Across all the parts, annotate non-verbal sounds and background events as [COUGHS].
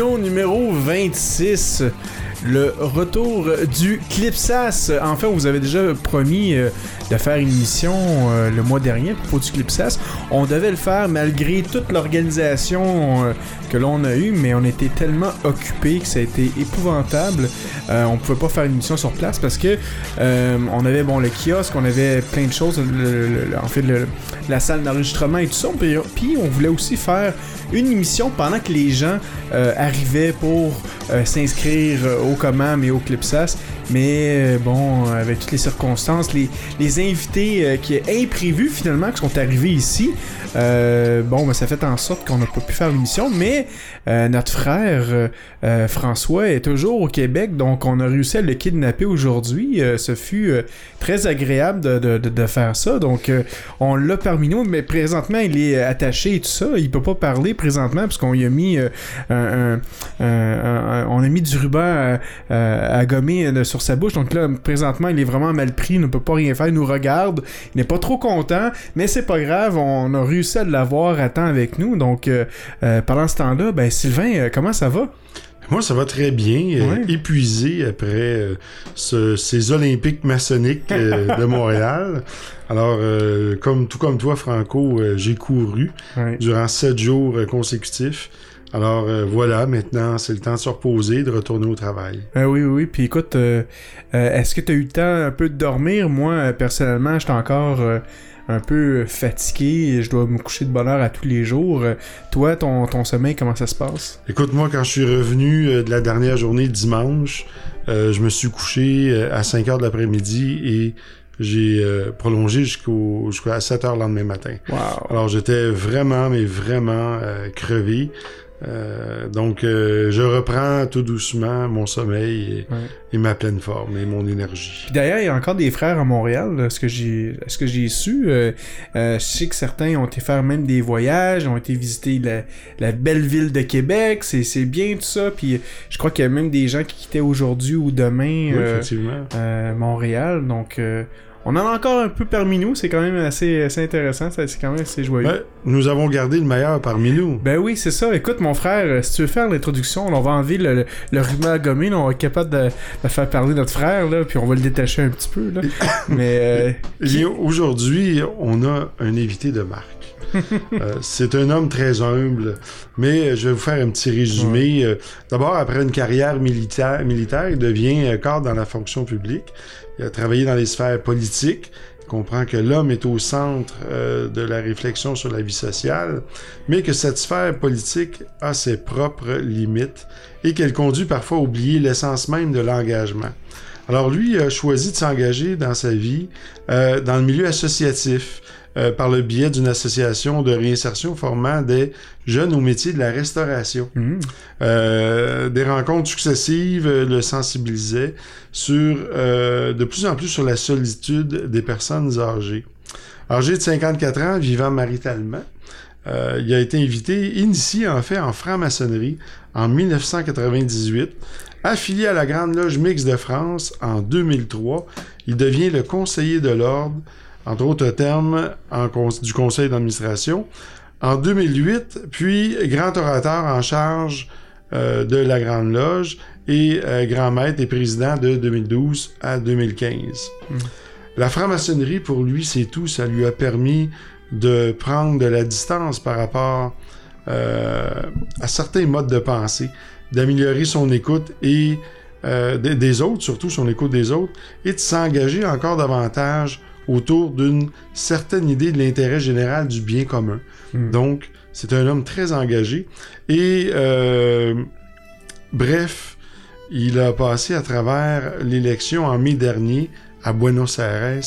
Numéro 26. Le retour du Clipsas. Enfin, vous avait déjà promis euh, de faire une émission euh, le mois dernier propos du Clipsas. On devait le faire malgré toute l'organisation euh, que l'on a eue, mais on était tellement occupés que ça a été épouvantable. On pouvait pas faire une émission sur place parce que on avait bon le kiosque, on avait plein de choses, en fait la salle d'enregistrement et tout ça. Puis, on voulait aussi faire une émission pendant que les gens arrivaient pour s'inscrire euh, au command et au Clipsas. Mais euh, bon, avec toutes les circonstances, les, invités euh, qui est imprévus finalement qui sont arrivés ici, euh, bon, ben, ça fait en sorte qu'on n'a pas pu faire l'émission. Mais euh, notre frère euh, euh, François est toujours au Québec, donc on a réussi à le kidnapper aujourd'hui. Euh, ce fut euh, très agréable de, de- de- de faire ça. Donc euh, on l'a parmi nous, mais présentement il est attaché et tout ça. Il peut pas parler présentement parce qu'on a mis euh, on a mis du ruban à, gommer euh, sur sa bouche. Donc là, présentement, il est vraiment mal pris, il ne peut pas rien faire, il nous regarde, il n'est pas trop content, mais c'est pas grave, on a réussi à l'avoir à temps avec nous. Donc euh, euh, pendant ce temps-là, ben Sylvain, euh, comment ça va? Moi, ça va très bien. Ouais. épuisé après euh, ce- ces Olympiques maçonniques euh, [LAUGHS] de Montréal. Alors, euh, comme tout comme toi, Franco, j'ai couru Ouais. durant sept jours consécutifs. Alors euh, voilà, maintenant, c'est le temps de se reposer, de retourner au travail. Euh, oui, oui, oui. Puis écoute, euh, euh, est-ce que tu as eu le temps un peu de dormir? Moi, euh, personnellement, j'étais encore euh, un peu fatigué. Je dois me coucher de bonne heure à tous les jours. Toi, ton, ton sommeil, comment ça se passe? Écoute, moi, quand je suis revenu de la dernière journée dimanche, je me suis couché à 5 heures de l'après-midi et j'ai euh, prolongé jusqu'au jusqu'à 7 heures le lendemain matin. Wow. Alors j'étais vraiment, mais vraiment euh, crevé. Euh, donc euh, je reprends tout doucement mon sommeil et, Ouais. et ma pleine forme et mon énergie. Puis d'ailleurs, il y a encore des frères à Montréal, là, ce que j'ai ce que j'ai su. euh, je sais que certains ont été faire même des voyages, ont été visiter la, la belle ville de Québec. C'est c'est bien tout ça. Puis je crois qu'il y a même des gens qui quittaient aujourd'hui ou demain Oui, Montréal. Donc on en a encore un peu parmi nous. C'est quand même assez, assez intéressant. C'est quand même assez joyeux. Ouais, nous avons gardé le meilleur parmi nous. Ben oui, c'est ça. Écoute, mon frère, euh, si tu veux faire l'introduction, on va enlever le, le, le ruban à gommer, là, on va être capable de, de faire parler notre frère, là, puis on va le détacher un petit peu. Là. [LAUGHS] Mais euh, aujourd'hui, on a un invité de marque. [LAUGHS] Euh, c'est un homme très humble, mais je vais vous faire un petit résumé. D'abord, après une carrière militaire, militaire il devient cadre dans la fonction publique. Il a travaillé dans les sphères politiques. Il comprend que l'homme est au centre euh, de la réflexion sur la vie sociale, mais que cette sphère politique a ses propres limites et qu'elle conduit parfois à oublier l'essence même de l'engagement. Alors lui a choisi de s'engager dans sa vie euh, dans le milieu associatif euh, par le biais d'une association de réinsertion formant des jeunes au métier de la restauration. hum, Euh, des rencontres successives euh, le sensibilisaient sur euh, de plus en plus sur la solitude des personnes âgées. Âgé de 54 ans, vivant maritalement, euh, il a été invité, initié en fait en franc-maçonnerie en 1998, affilié à la Grande Loge Mixte de France en 2003. Il devient le conseiller de l'ordre, entre autres termes, en cons- du conseil d'administration. En 2008, puis grand orateur en charge euh, de la Grande Loge et euh, grand maître et président de 2012 à 2015. La franc-maçonnerie, pour lui, c'est tout. Ça lui a permis de prendre de la distance par rapport euh, à certains modes de pensée, d'améliorer son écoute et euh, des, des autres, surtout son écoute des autres, et de s'engager encore davantage autour d'une certaine idée de l'intérêt général du bien commun. Mm. Donc, c'est un homme très engagé. Et euh, bref, il a passé à travers l'élection en mai dernier à Buenos Aires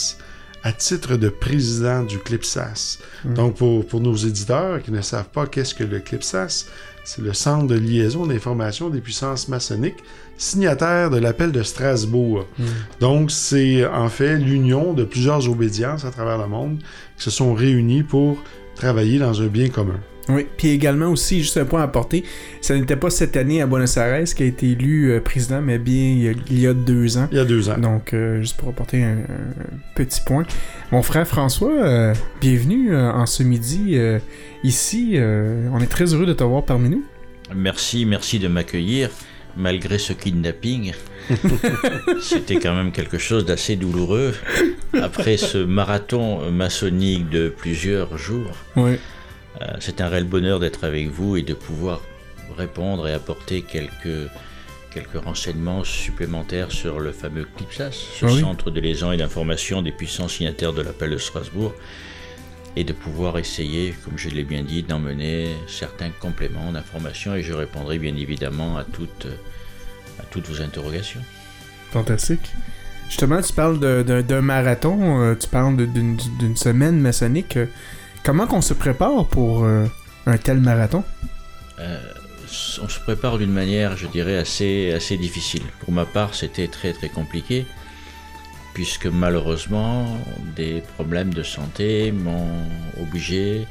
à titre de président du CLIPSAS. Mm. Donc, pour, pour nos éditeurs qui ne savent pas qu'est-ce que le CLIPSAS, c'est le Centre de liaison d'information des puissances maçonniques, signataire de l'appel de Strasbourg. Mm. Donc, c'est en fait l'union de plusieurs obédiences à travers le monde qui se sont réunies pour travailler dans un bien commun. Oui, puis également aussi, juste un point à apporter, ça n'était pas cette année à Buenos Aires qui a été élu euh, président, mais bien il y a, il y a deux ans. Il y a deux ans. Donc, euh, juste pour apporter un, un petit point. Mon frère François, euh, bienvenue euh, en ce midi euh, ici. euh, on est très heureux de te voir parmi nous. Merci, merci de m'accueillir, malgré ce kidnapping. [LAUGHS] C'était quand même quelque chose d'assez douloureux. Après ce marathon maçonnique de plusieurs jours, Oui. Euh, c'est un réel bonheur d'être avec vous et de pouvoir répondre et apporter quelques, quelques renseignements supplémentaires sur le fameux CLIPSAS, ce Ah oui. centre de liaison et d'information des puissants signataires de l'appel de Strasbourg, et de pouvoir essayer, comme je l'ai bien dit, d'emmener certains compléments d'informations et je répondrai bien évidemment à toutes, à toutes vos interrogations. Fantastique. Justement, tu parles d'un marathon, euh, tu parles d'une semaine maçonnique. Comment qu'on se prépare pour euh, un tel marathon? Euh, on se prépare d'une manière, je dirais, assez, assez difficile. Pour ma part, c'était très très compliqué, puisque malheureusement, des problèmes de santé m'ont obligé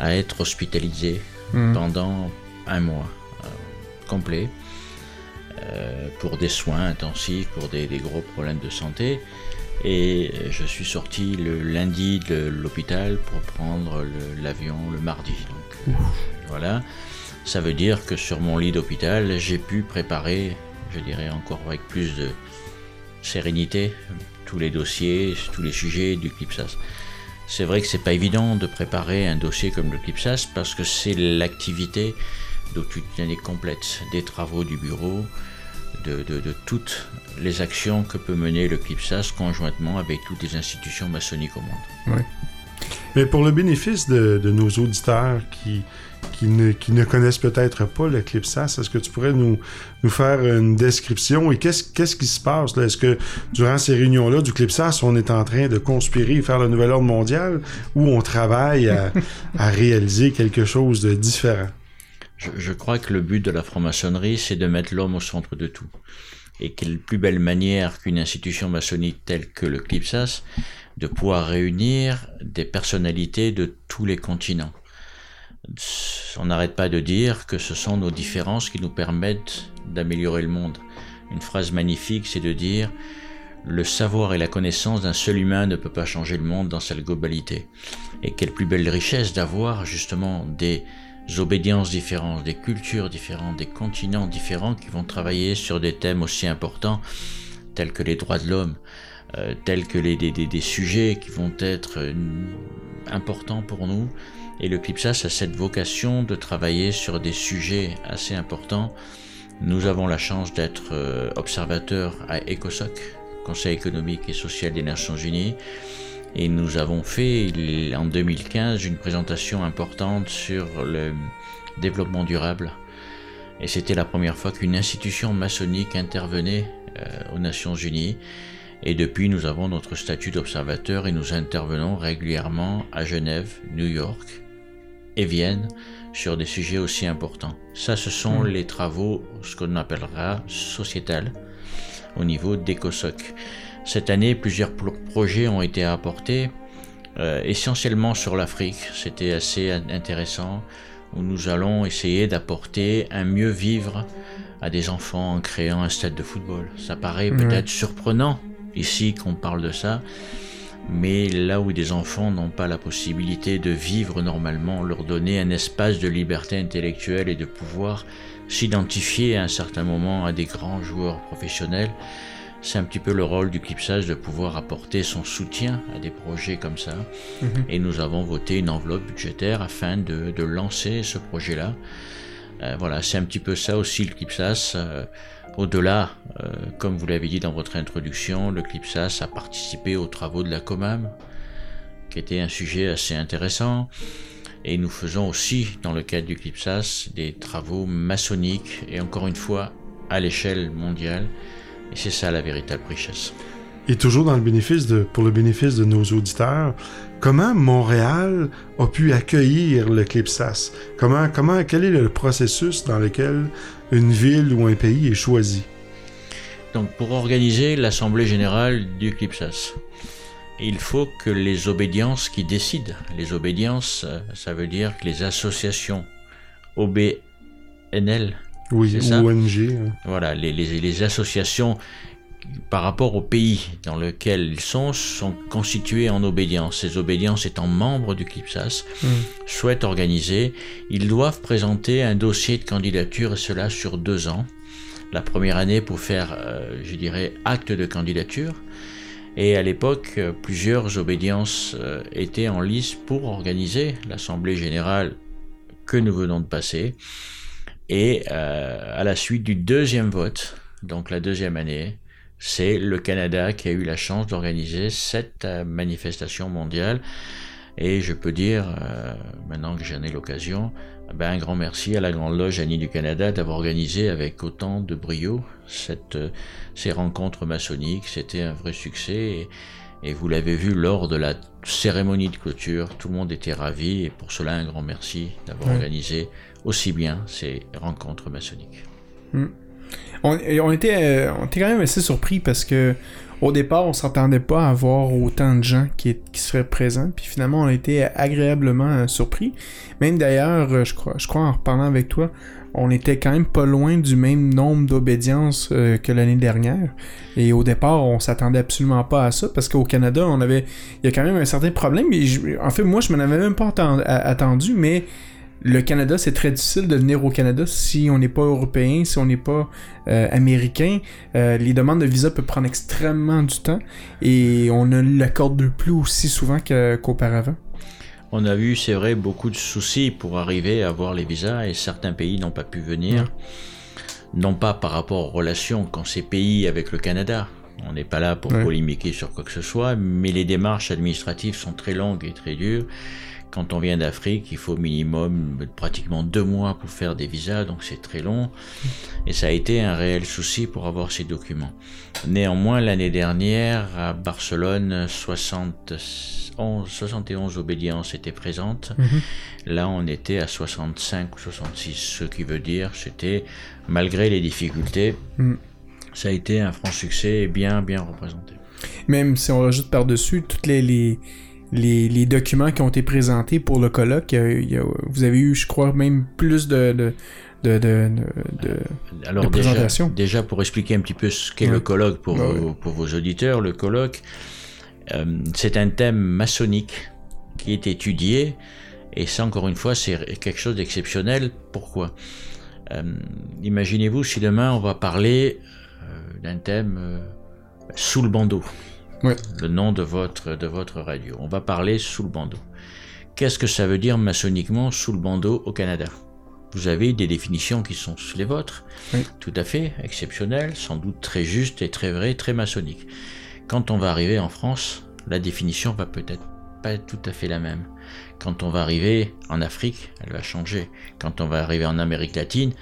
à être hospitalisé Hmm. pendant un mois euh, complet pour des soins intensifs, pour des, des gros problèmes de santé. Et je suis sorti le lundi de l'hôpital pour prendre l'avion le, mardi. Donc, euh, voilà. Ça veut dire que sur mon lit d'hôpital, j'ai pu préparer, je dirais encore avec plus de sérénité, tous les dossiers, tous les sujets du CLIPSAS. C'est vrai que c'est pas évident de préparer un dossier comme le CLIPSAS parce que c'est l'activité de toute une année complète des travaux du bureau, de, de- de toutes les actions que peut mener le CLIPSAS conjointement avec toutes les institutions maçonniques au monde. Mais pour le bénéfice de, de nos auditeurs qui, qui, ne, qui ne connaissent peut-être pas le CLIPSAS, est-ce que tu pourrais nous, nous faire une description? Et qu'est-ce qu'est-ce qui se passe? là? Est-ce que durant ces réunions-là du CLIPSAS, on est en train de conspirer et faire le nouvel ordre mondial ou on travaille à, [LAUGHS] à réaliser quelque chose de différent? Je, crois que le but de la franc-maçonnerie, c'est de mettre l'homme au centre de tout. Et quelle plus belle manière qu'une institution maçonnique telle que le CLIPSAS de pouvoir réunir des personnalités de tous les continents. On n'arrête pas de dire que ce sont nos différences qui nous permettent d'améliorer le monde. Une phrase magnifique, c'est de dire le savoir et la connaissance d'un seul humain ne peut pas changer le monde dans sa globalité. Et quelle plus belle richesse d'avoir justement des obédiences différentes, des cultures différentes, des continents différents qui vont travailler sur des thèmes aussi importants tels que les droits de l'homme, euh, tels que les, des, sujets qui vont être euh, importants pour nous. Et le CLIPSAS a cette vocation de travailler sur des sujets assez importants. Nous avons la chance d'être euh, observateurs à ECOSOC, Conseil économique et social des Nations Unies, et nous avons fait en 2015 une présentation importante sur le développement durable. Et c'était la première fois qu'une institution maçonnique intervenait euh, aux Nations Unies. Et depuis, nous avons notre statut d'observateur et nous intervenons régulièrement à Genève, New York et Vienne sur des sujets aussi importants. Ça, ce sont les travaux, ce qu'on appellera sociétal, au niveau d'ECOSOC. Cette année, plusieurs pro- projets ont été apportés, euh, essentiellement sur l'Afrique. C'était assez in- intéressant, où nous allons essayer d'apporter un mieux vivre à des enfants en créant un stade de football. Ça paraît peut-être surprenant ici qu'on parle de ça, mais là où des enfants n'ont pas la possibilité de vivre normalement, leur donner un espace de liberté intellectuelle et de pouvoir s'identifier à un certain moment à des grands joueurs professionnels, c'est un petit peu le rôle du CLIPSAS de pouvoir apporter son soutien à des projets comme ça. Et nous avons voté une enveloppe budgétaire afin de, de lancer ce projet-là. Euh, voilà, c'est un petit peu ça aussi le CLIPSAS. Euh, Au-delà, euh, comme vous l'avez dit dans votre introduction, le CLIPSAS a participé aux travaux de la COMAM, qui était un sujet assez intéressant. Et nous faisons aussi, dans le cadre du CLIPSAS, des travaux maçonniques, et encore une fois, à l'échelle mondiale. Et c'est ça la véritable richesse. Et toujours dans le bénéfice de, pour le bénéfice de nos auditeurs, comment Montréal a pu accueillir le CLIPSAS? Comment, comment, quel est le processus dans lequel une ville ou un pays est choisi? Donc, pour organiser l'Assemblée Générale du CLIPSAS, il faut que les obédiences qui décident, les obédiences, euh, ça veut dire que les associations OBNL, Oui. ONG. hein. voilà, les, les- les associations par rapport au pays dans lequel ils sont sont constituées en obédience. Ces obédiences étant membres du CLIPSAS, souhaitent organiser, ils doivent présenter un dossier de candidature et cela sur deux ans. La première année pour faire, euh, je dirais, acte de candidature. Et à l'époque, euh, plusieurs obédiences euh, étaient en lice pour organiser l'Assemblée générale que nous venons de passer. Et euh, à la suite du deuxième vote, donc la deuxième année, c'est le Canada qui a eu la chance d'organiser cette euh, manifestation mondiale. Et je peux dire, euh, maintenant que j'en ai l'occasion, ben, un grand merci à la Grande Loge Annie du Canada d'avoir organisé avec autant de brio cette, ces rencontres maçonniques. C'était un vrai succès. Et, et vous l'avez vu lors de la cérémonie de clôture, tout le monde était ravi. Et pour cela, un grand merci d'avoir organisé aussi bien ces rencontres maçonniques. On, et on était, euh, on était quand même assez surpris parce que au départ, on s'attendait pas à voir autant de gens qui, qui seraient présents. Puis finalement, on a été agréablement euh, surpris. Même d'ailleurs, euh, je crois, je crois en reparlant avec toi, on était quand même pas loin du même nombre d'obédiences que l'année dernière. Et au départ, on s'attendait absolument pas à ça parce qu'au Canada, on avait, il y a quand même un certain problème. Et en fait, moi, je m'en avais même pas attendu, mais le Canada, c'est très difficile de venir au Canada si on n'est pas européen, si on n'est pas euh, américain. Euh, les demandes de visa peuvent prendre extrêmement du temps et on ne l'accorde plus aussi souvent qu'auparavant. On a vu, c'est vrai, beaucoup de soucis pour arriver à avoir les visas et certains pays n'ont pas pu venir. Non pas par rapport aux relations qu'ont ces pays avec le Canada. On n'est pas là pour Ouais. polémiquer sur quoi que ce soit, mais les démarches administratives sont très longues et très dures. Quand on vient d'Afrique, il faut au minimum pratiquement deux mois pour faire des visas, donc c'est très long. Et ça a été un réel souci pour avoir ces documents. Néanmoins, l'année dernière, à Barcelone, 71, 71 obédiences étaient présentes. Là, on était à 65 ou 66, ce qui veut dire, c'était, malgré les difficultés, Mm. ça a été un franc succès et bien, bien représenté. Même si on rajoute par-dessus tous les, les, les, les documents qui ont été présentés pour le colloque, il y a- vous avez eu, je crois, même plus de... de de, de, de- de- Alors De déjà, présentation. déjà, pour expliquer un petit peu ce qu'est Ouais. le colloque pour, Ouais, vos, pour vos auditeurs, le colloque, euh, c'est un thème maçonnique qui est étudié, et ça encore une fois, c'est quelque chose d'exceptionnel. Pourquoi? Euh, Imaginez-vous si demain on va parler euh, d'un thème euh, sous le bandeau, Le nom de votre, de votre radio. On va parler sous le bandeau. Qu'est-ce que ça veut dire maçonniquement sous le bandeau au Canada? Vous avez des définitions qui sont les vôtres, Oui. tout à fait exceptionnelles, sans doute très justes et très vraies, très maçonniques. Quand on va arriver en France, la définition va peut-être pas être tout à fait la même. Quand on va arriver en Afrique, elle va changer. Quand on va arriver en Amérique latine,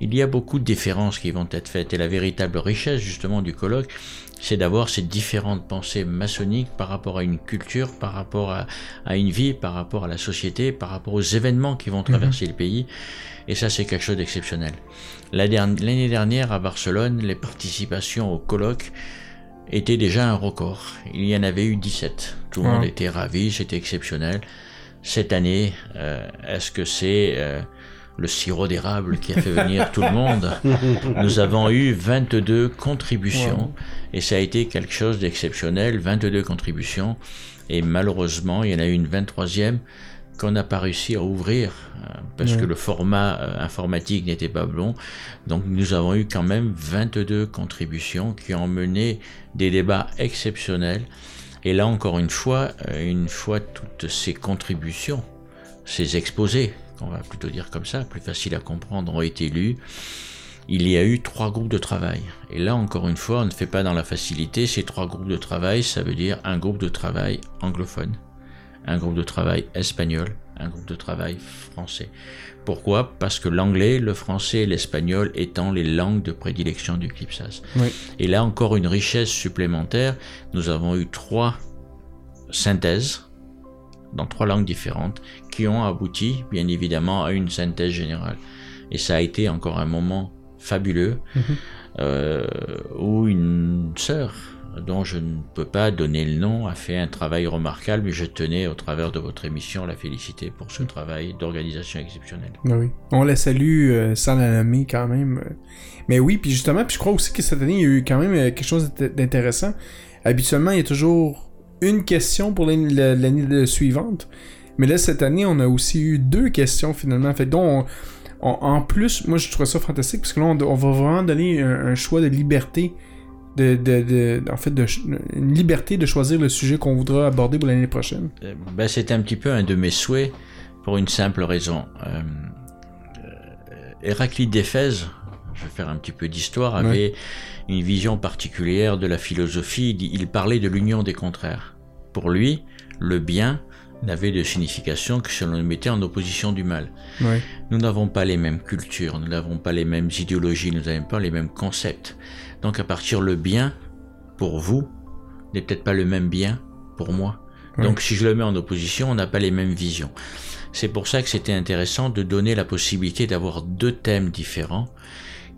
il y a beaucoup de différences qui vont être faites. Et la véritable richesse justement du colloque, c'est d'avoir ces différentes pensées maçonniques par rapport à une culture, par rapport à, à une vie, par rapport à la société, par rapport aux événements qui vont traverser le pays. Et ça, c'est quelque chose d'exceptionnel. L'année dernière, à Barcelone, les participations au colloque étaient déjà un record. Il y en avait eu 17. Tout le Wow. monde était ravi, c'était exceptionnel. Cette année, euh, est-ce que c'est euh, le sirop d'érable qui a fait venir tout le monde Nous avons eu 22 contributions et ça a été quelque chose d'exceptionnel, 22 contributions. Et malheureusement, il y en a eu une 23e qu'on n'a pas réussi à ouvrir euh, parce que le format euh, informatique n'était pas bon. Donc nous avons eu quand même 22 contributions qui ont mené des débats exceptionnels. Et là encore une fois, euh, une fois toutes ces contributions, ces exposés, on va plutôt dire comme ça, plus facile à comprendre, ont été lus, il y a eu trois groupes de travail. Et là, encore une fois, on ne fait pas dans la facilité. Ces trois groupes de travail, ça veut dire un groupe de travail anglophone, un groupe de travail espagnol, un groupe de travail français. Pourquoi? Parce que l'anglais, le français et l'espagnol étant les langues de prédilection du CLIPSAS. Oui. Et là, encore une richesse supplémentaire. Nous avons eu trois synthèses dans trois langues différentes qui ont abouti, bien évidemment, à une synthèse générale. Et ça a été encore un moment fabuleux euh, où une sœur dont je ne peux pas donner le nom a fait un travail remarquable mais je tenais au travers de votre émission à la féliciter pour ce travail d'organisation exceptionnelle. Ben oui. On la salue euh, sans la nommer quand même. Mais oui, puis justement, puis je crois aussi que cette année, il y a eu quand même euh, quelque chose d'int- d'intéressant. Habituellement, il y a toujours une question pour l'année la- l'année suivante. Mais là, cette année, on a aussi eu deux questions finalement. Fait donc, on- on- en plus, moi, je trouve ça fantastique parce que là, on, on va vraiment donner un, un choix de liberté. De, de, de- en fait, de, une liberté de choisir le sujet qu'on voudra aborder pour l'année prochaine. Euh, ben, c'est un petit peu un de mes souhaits pour une simple raison. Euh, euh, Héraclite d'Éphèse, je vais faire un petit peu d'histoire, avait une vision particulière de la philosophie. Il parlait de l'union des contraires. Pour lui, le bien n'avait de signification que si on le mettait en opposition du mal. Nous n'avons pas les mêmes cultures, nous n'avons pas les mêmes idéologies, nous n'avons pas les mêmes concepts. Donc à partir le bien, pour vous, n'est peut-être pas le même bien pour moi. Donc si je le mets en opposition, on n'a pas les mêmes visions. C'est pour ça que c'était intéressant de donner la possibilité d'avoir deux thèmes différents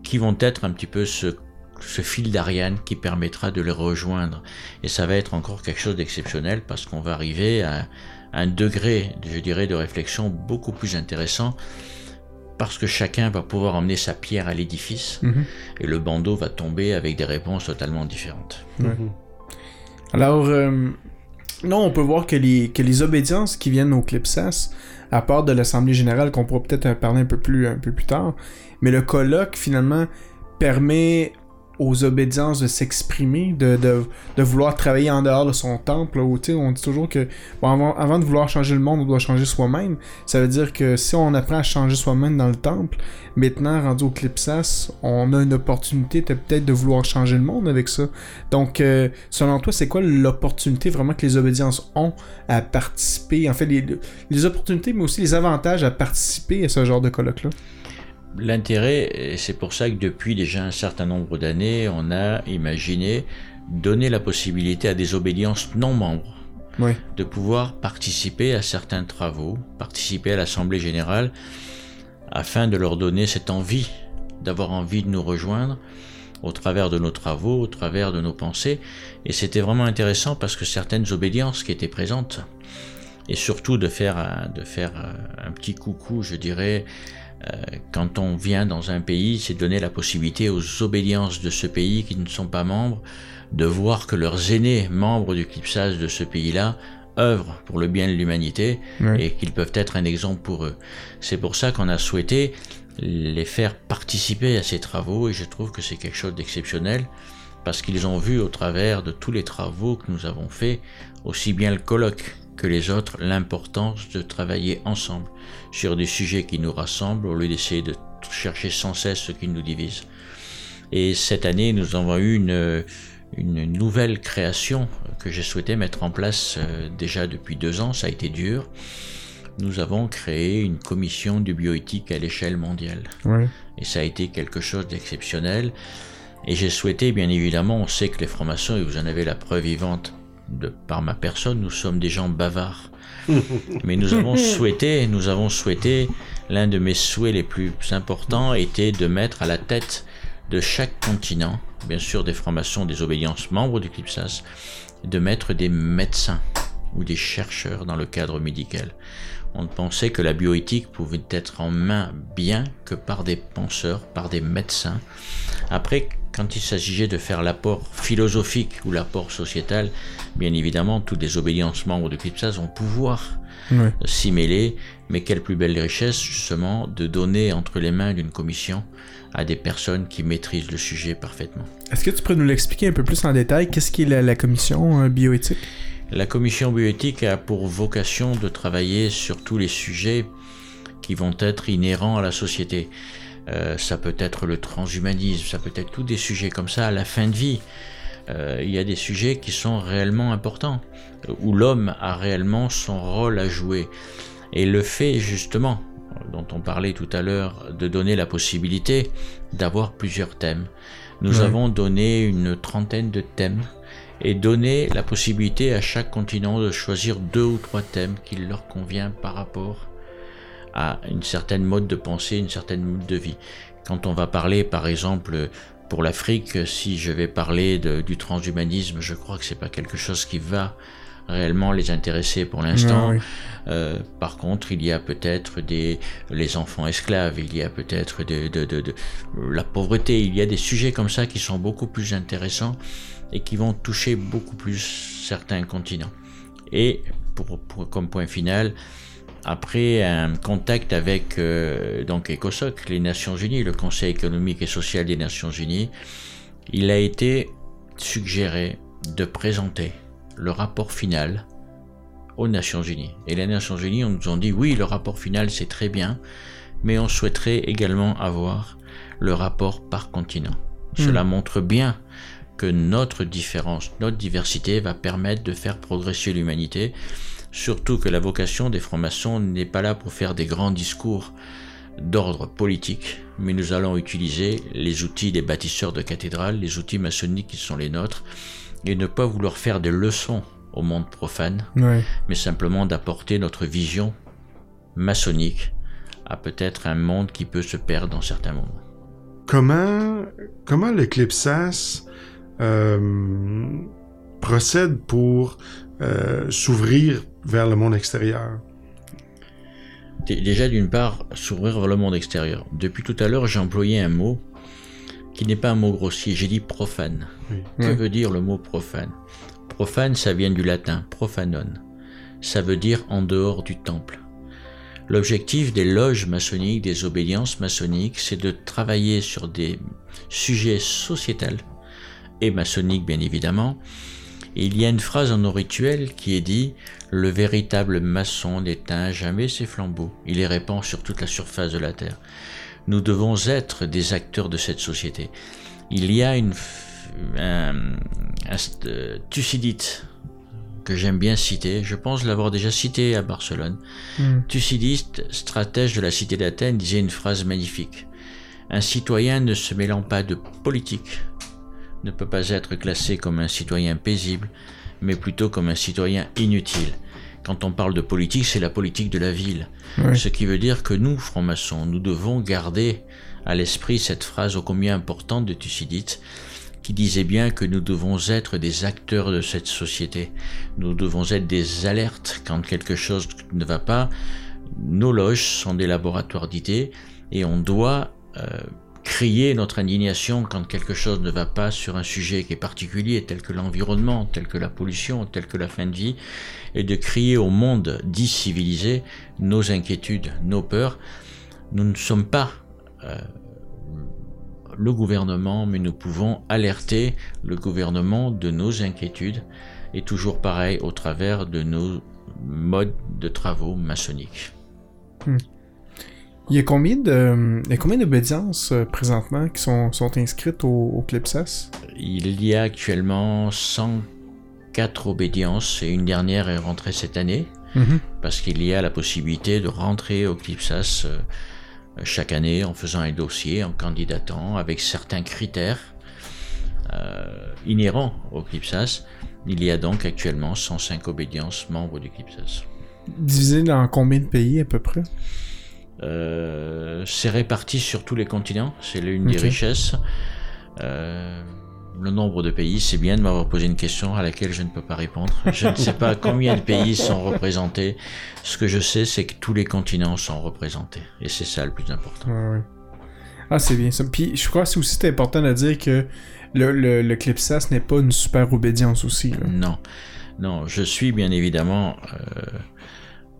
qui vont être un petit peu ce, ce fil d'Ariane qui permettra de les rejoindre. Et ça va être encore quelque chose d'exceptionnel parce qu'on va arriver à un degré, je dirais, de réflexion beaucoup plus intéressant parce que chacun va pouvoir emmener sa pierre à l'édifice Mhm. et le bandeau va tomber avec des réponses totalement différentes. Alors, euh, non, on peut voir que les, que les obédiences qui viennent au CLIPSAS, à part de l'Assemblée Générale, qu'on pourra peut-être en parler un peu plus, un peu plus tard, mais le colloque, finalement, permet aux obédiences de s'exprimer, de, vouloir travailler en dehors de son temple. On dit toujours que avant, de vouloir changer le monde, on doit changer soi-même. Ça veut dire que si on apprend à changer soi-même dans le temple, maintenant, rendu au Clipsas, on a une opportunité peut-être de vouloir changer le monde avec ça. Donc, euh, selon toi, c'est quoi l'opportunité vraiment que les obédiences ont à participer? En fait, les, les opportunités, mais aussi les avantages à participer à ce genre de colloque-là? L'intérêt, et c'est pour ça que depuis déjà un certain nombre d'années, on a imaginé donner la possibilité à des obédiences non membres Oui. de pouvoir participer à certains travaux, participer à l'Assemblée générale, afin de leur donner cette envie, d'avoir envie de nous rejoindre au travers de nos travaux, au travers de nos pensées. Et c'était vraiment intéressant parce que certaines obédiences qui étaient présentes, et surtout de faire un, de faire euh, un petit coucou, je dirais, euh, quand on vient dans un pays, c'est donner la possibilité aux obédiences de ce pays qui ne sont pas membres de voir que leurs aînés membres du CLIPSAS de ce pays-là œuvrent pour le bien de l'humanité et qu'ils peuvent être un exemple pour eux. C'est pour ça qu'on a souhaité les faire participer à ces travaux et je trouve que c'est quelque chose d'exceptionnel parce qu'ils ont vu au travers de tous les travaux que nous avons faits, aussi bien le colloque que les autres, l'importance de travailler ensemble sur des sujets qui nous rassemblent au lieu d'essayer de chercher sans cesse ce qui nous divise. Et cette année, nous avons eu une, une nouvelle création que j'ai souhaité mettre en place euh, déjà depuis deux ans, ça a été dur. Nous avons créé une commission de bioéthique à l'échelle mondiale. Ouais. Et ça a été quelque chose d'exceptionnel. Et j'ai souhaité, bien évidemment, on sait que les francs-maçons, et vous en avez la preuve vivante de par ma personne, nous sommes des gens bavards. [LAUGHS] Mais nous avons souhaité, nous avons souhaité, l'un de mes souhaits les plus importants était de mettre à la tête de chaque continent, bien sûr des francs-maçons, des obédiences membres du CLIPSAS, de mettre des médecins ou des chercheurs dans le cadre médical. On pensait que la bioéthique pouvait être en main bien que par des penseurs, par des médecins. Après, quand il s'agissait de faire l'apport philosophique ou l'apport sociétal, bien évidemment, toutes les obédiences membres de CLIPSAS vont pouvoir s'y mêler, mais quelle plus belle richesse justement de donner entre les mains d'une commission à des personnes qui maîtrisent le sujet parfaitement. Est-ce que tu pourrais nous l'expliquer un peu plus en détail? Qu'est-ce qu'est la, la commission euh, bioéthique? La commission bioéthique a pour vocation de travailler sur tous les sujets qui vont être inhérents à la société. Euh, ça peut être le transhumanisme, ça peut être tous des sujets comme ça à la fin de vie. Euh, il y a des sujets qui sont réellement importants, où l'homme a réellement son rôle à jouer. Et le fait justement, dont on parlait tout à l'heure, de donner la possibilité d'avoir plusieurs thèmes. Nous avons donné une trentaine de thèmes et donné la possibilité à chaque continent de choisir deux ou trois thèmes qui leur convient par rapport à une certaine mode de pensée, une certaine mode de vie. Quand on va parler, par exemple, pour l'Afrique, si je vais parler de- du transhumanisme, je crois que c'est pas quelque chose qui va réellement les intéresser pour l'instant. Oui. Euh, par contre, il y a peut-être des les enfants esclaves, il y a peut-être de, de, de, de- la pauvreté, il y a des sujets comme ça qui sont beaucoup plus intéressants et qui vont toucher beaucoup plus certains continents. Et pour, pour- comme point final, après un contact avec euh, donc ECOSOC, les Nations Unies, le Conseil économique et social des Nations Unies, il a été suggéré de présenter le rapport final aux Nations Unies. Et les Nations Unies on nous ont dit oui, le rapport final c'est très bien, mais on souhaiterait également avoir le rapport par continent. Cela montre bien que notre différence, notre diversité va permettre de faire progresser l'humanité, surtout que la vocation des francs-maçons n'est pas là pour faire des grands discours d'ordre politique, mais nous allons utiliser les outils des bâtisseurs de cathédrales, les outils maçonniques qui sont les nôtres, et ne pas vouloir faire des leçons au monde profane, Ouais. mais simplement d'apporter notre vision maçonnique à peut-être un monde qui peut se perdre dans certains moments. Comment, comment le Clipsas euh, procède pour euh, s'ouvrir vers le monde extérieur? Dé- Déjà, d'une part, s'ouvrir vers le monde extérieur. Depuis tout à l'heure, j'ai employé un mot qui n'est pas un mot grossier. J'ai dit profane. Oui. Que veut dire le mot profane? Profane, ça vient du latin profanon. Ça veut dire en dehors du temple. L'objectif des loges maçonniques, des obédiences maçonniques, c'est de travailler sur des sujets sociétals et maçonniques bien évidemment. Et il y a une phrase dans nos rituels qui est dit Le véritable maçon n'éteint jamais ses flambeaux, il les répand sur toute la surface de la terre. Nous devons être des acteurs de cette société. Il y a une, un, euh, Thucydide que j'aime bien citer, je pense l'avoir déjà cité à Barcelone. Hmm. Thucydide, stratège de la cité d'Athènes, disait une phrase magnifique. Un citoyen ne se mêlant pas de politique ne peut pas être classé comme un citoyen paisible, mais plutôt comme un citoyen inutile. Quand on parle de politique, c'est la politique de la ville. Ce qui veut dire que nous, francs-maçons, nous devons garder à l'esprit cette phrase ô combien importante de Thucydide, qui disait bien que nous devons être des acteurs de cette société. Nous devons être des alertes quand quelque chose ne va pas. Nos loges sont des laboratoires d'idées et on doit euh, crier notre indignation quand quelque chose ne va pas sur un sujet qui est particulier, tel que l'environnement, tel que la pollution, tel que la fin de vie, et de crier au monde dit civilisé nos inquiétudes, nos peurs. Nous ne sommes pas euh, le gouvernement, mais nous pouvons alerter le gouvernement de nos inquiétudes, et toujours pareil au travers de nos modes de travaux maçonniques. Il y a combien de, il y a combien d'obédiences euh, présentement qui sont, sont inscrites au, au Clipsas? Il y a actuellement 104 obédiences et une dernière est rentrée cette année Mhm. parce qu'il y a la possibilité de rentrer au CLIPSAS euh, chaque année en faisant un dossier, en candidatant avec certains critères euh, inhérents au CLIPSAS. Il y a donc actuellement 105 obédiences membres du CLIPSAS. Divisé dans combien de pays à peu près? Euh, c'est réparti sur tous les continents, c'est l'une des richesses. Euh, le nombre de pays, c'est bien de m'avoir posé une question à laquelle je ne peux pas répondre. Je ne sais pas [LAUGHS] combien de pays sont représentés. Ce que je sais, c'est que tous les continents sont représentés. Et c'est ça le plus important. Ouais, ouais. Ah, c'est bien ça. Puis je crois que c'est aussi important de dire que le, le, le Clipsas n'est pas une super obédience aussi. Là. Non, non, je suis bien évidemment euh,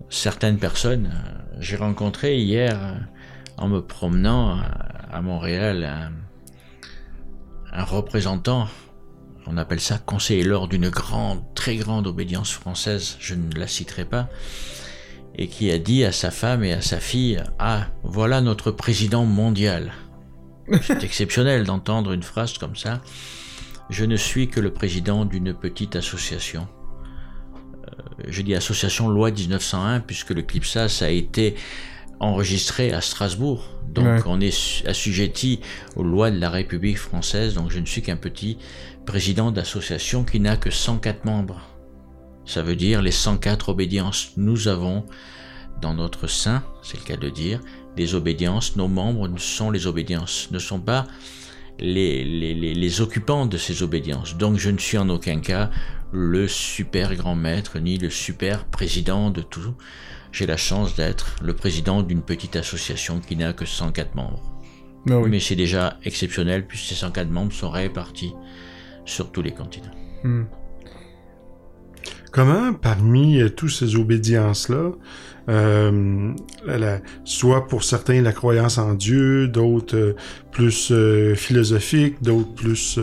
certaines personnes. euh, J'ai rencontré hier, euh, en me promenant à, à Montréal, un, un représentant, on appelle ça conseiller lors d'une grande, très grande obédience française, je ne la citerai pas. et qui a dit à sa femme et à sa fille Ah, voilà notre président mondial. [LAUGHS] C'est exceptionnel d'entendre une phrase comme ça. Je ne suis que le président d'une petite association. Je dis association loi 1901 puisque le CLIPSAS a été enregistré à Strasbourg. Donc Ouais. on est assujetti aux lois de la République française. Donc je ne suis qu'un petit président d'association qui n'a que 104 membres. Ça veut dire les 104 obédiences. Nous avons dans notre sein, c'est le cas de dire, des obédiences. Nos membres sont les obédiences, ne sont pas les, les, les, les occupants de ces obédiences. Donc je ne suis en aucun cas le super grand maître ni le super président de tout. J'ai la chance d'être le président d'une petite association qui n'a que 104 membres. Oui. Mais c'est déjà exceptionnel puisque ces 104 membres sont répartis sur tous les continents. Hmm. Comment, parmi euh, tous ces obédiences-là, euh, soit pour certains la croyance en Dieu, d'autres euh, plus philosophiques, d'autres plus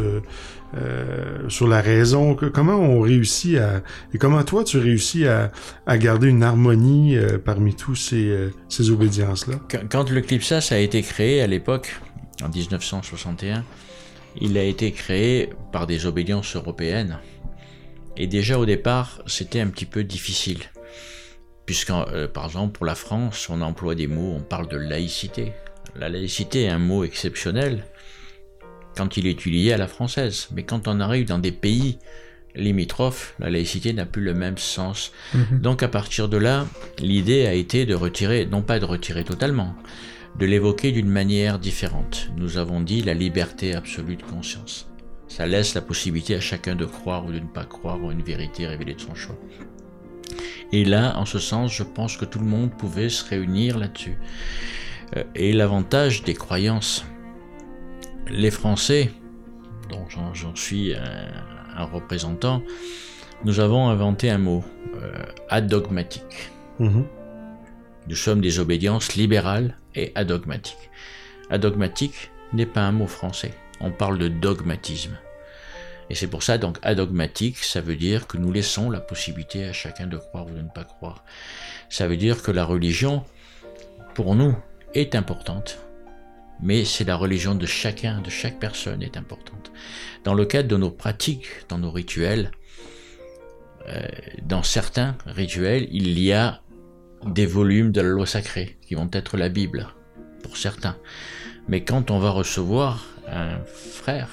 sur la raison, comment on réussit à... Et comment toi, tu réussis à, garder une harmonie parmi tous ces, ces obédiences-là? Quand- Quand le CLIPSAS a été créé à l'époque, en 1961, il a été créé par des obédiences européennes. Et déjà au départ, c'était un petit peu difficile. Puisque, euh, par exemple, pour la France, on emploie des mots, on parle de laïcité. La laïcité est un mot exceptionnel quand il est utilisé à la française. Mais quand on arrive dans des pays limitrophes, la laïcité n'a plus le même sens. Donc à partir de là, l'idée a été de retirer, non pas de retirer totalement, de l'évoquer d'une manière différente. Nous avons dit la liberté absolue de conscience. Ça laisse la possibilité à chacun de croire ou de ne pas croire en une vérité révélée de son choix. Et là, en ce sens, je pense que tout le monde pouvait se réunir là-dessus. Euh, Et l'avantage des croyances, les Français, dont j'en- suis un, un représentant, nous avons inventé un mot, euh, adogmatique. Mhm. Nous sommes des obédiences libérales et adogmatiques. Adogmatique n'est pas un mot français. On parle de dogmatisme. Et c'est pour ça, donc, adogmatique, ça veut dire que nous laissons la possibilité à chacun de croire ou de ne pas croire. Ça veut dire que la religion, pour nous, est importante. Mais c'est la religion de chacun, de chaque personne est importante. Dans le cadre de nos pratiques, dans nos rituels, euh, dans certains rituels, il y a des volumes de la loi sacrée, qui vont être la Bible, pour certains. Mais quand on va recevoir un frère,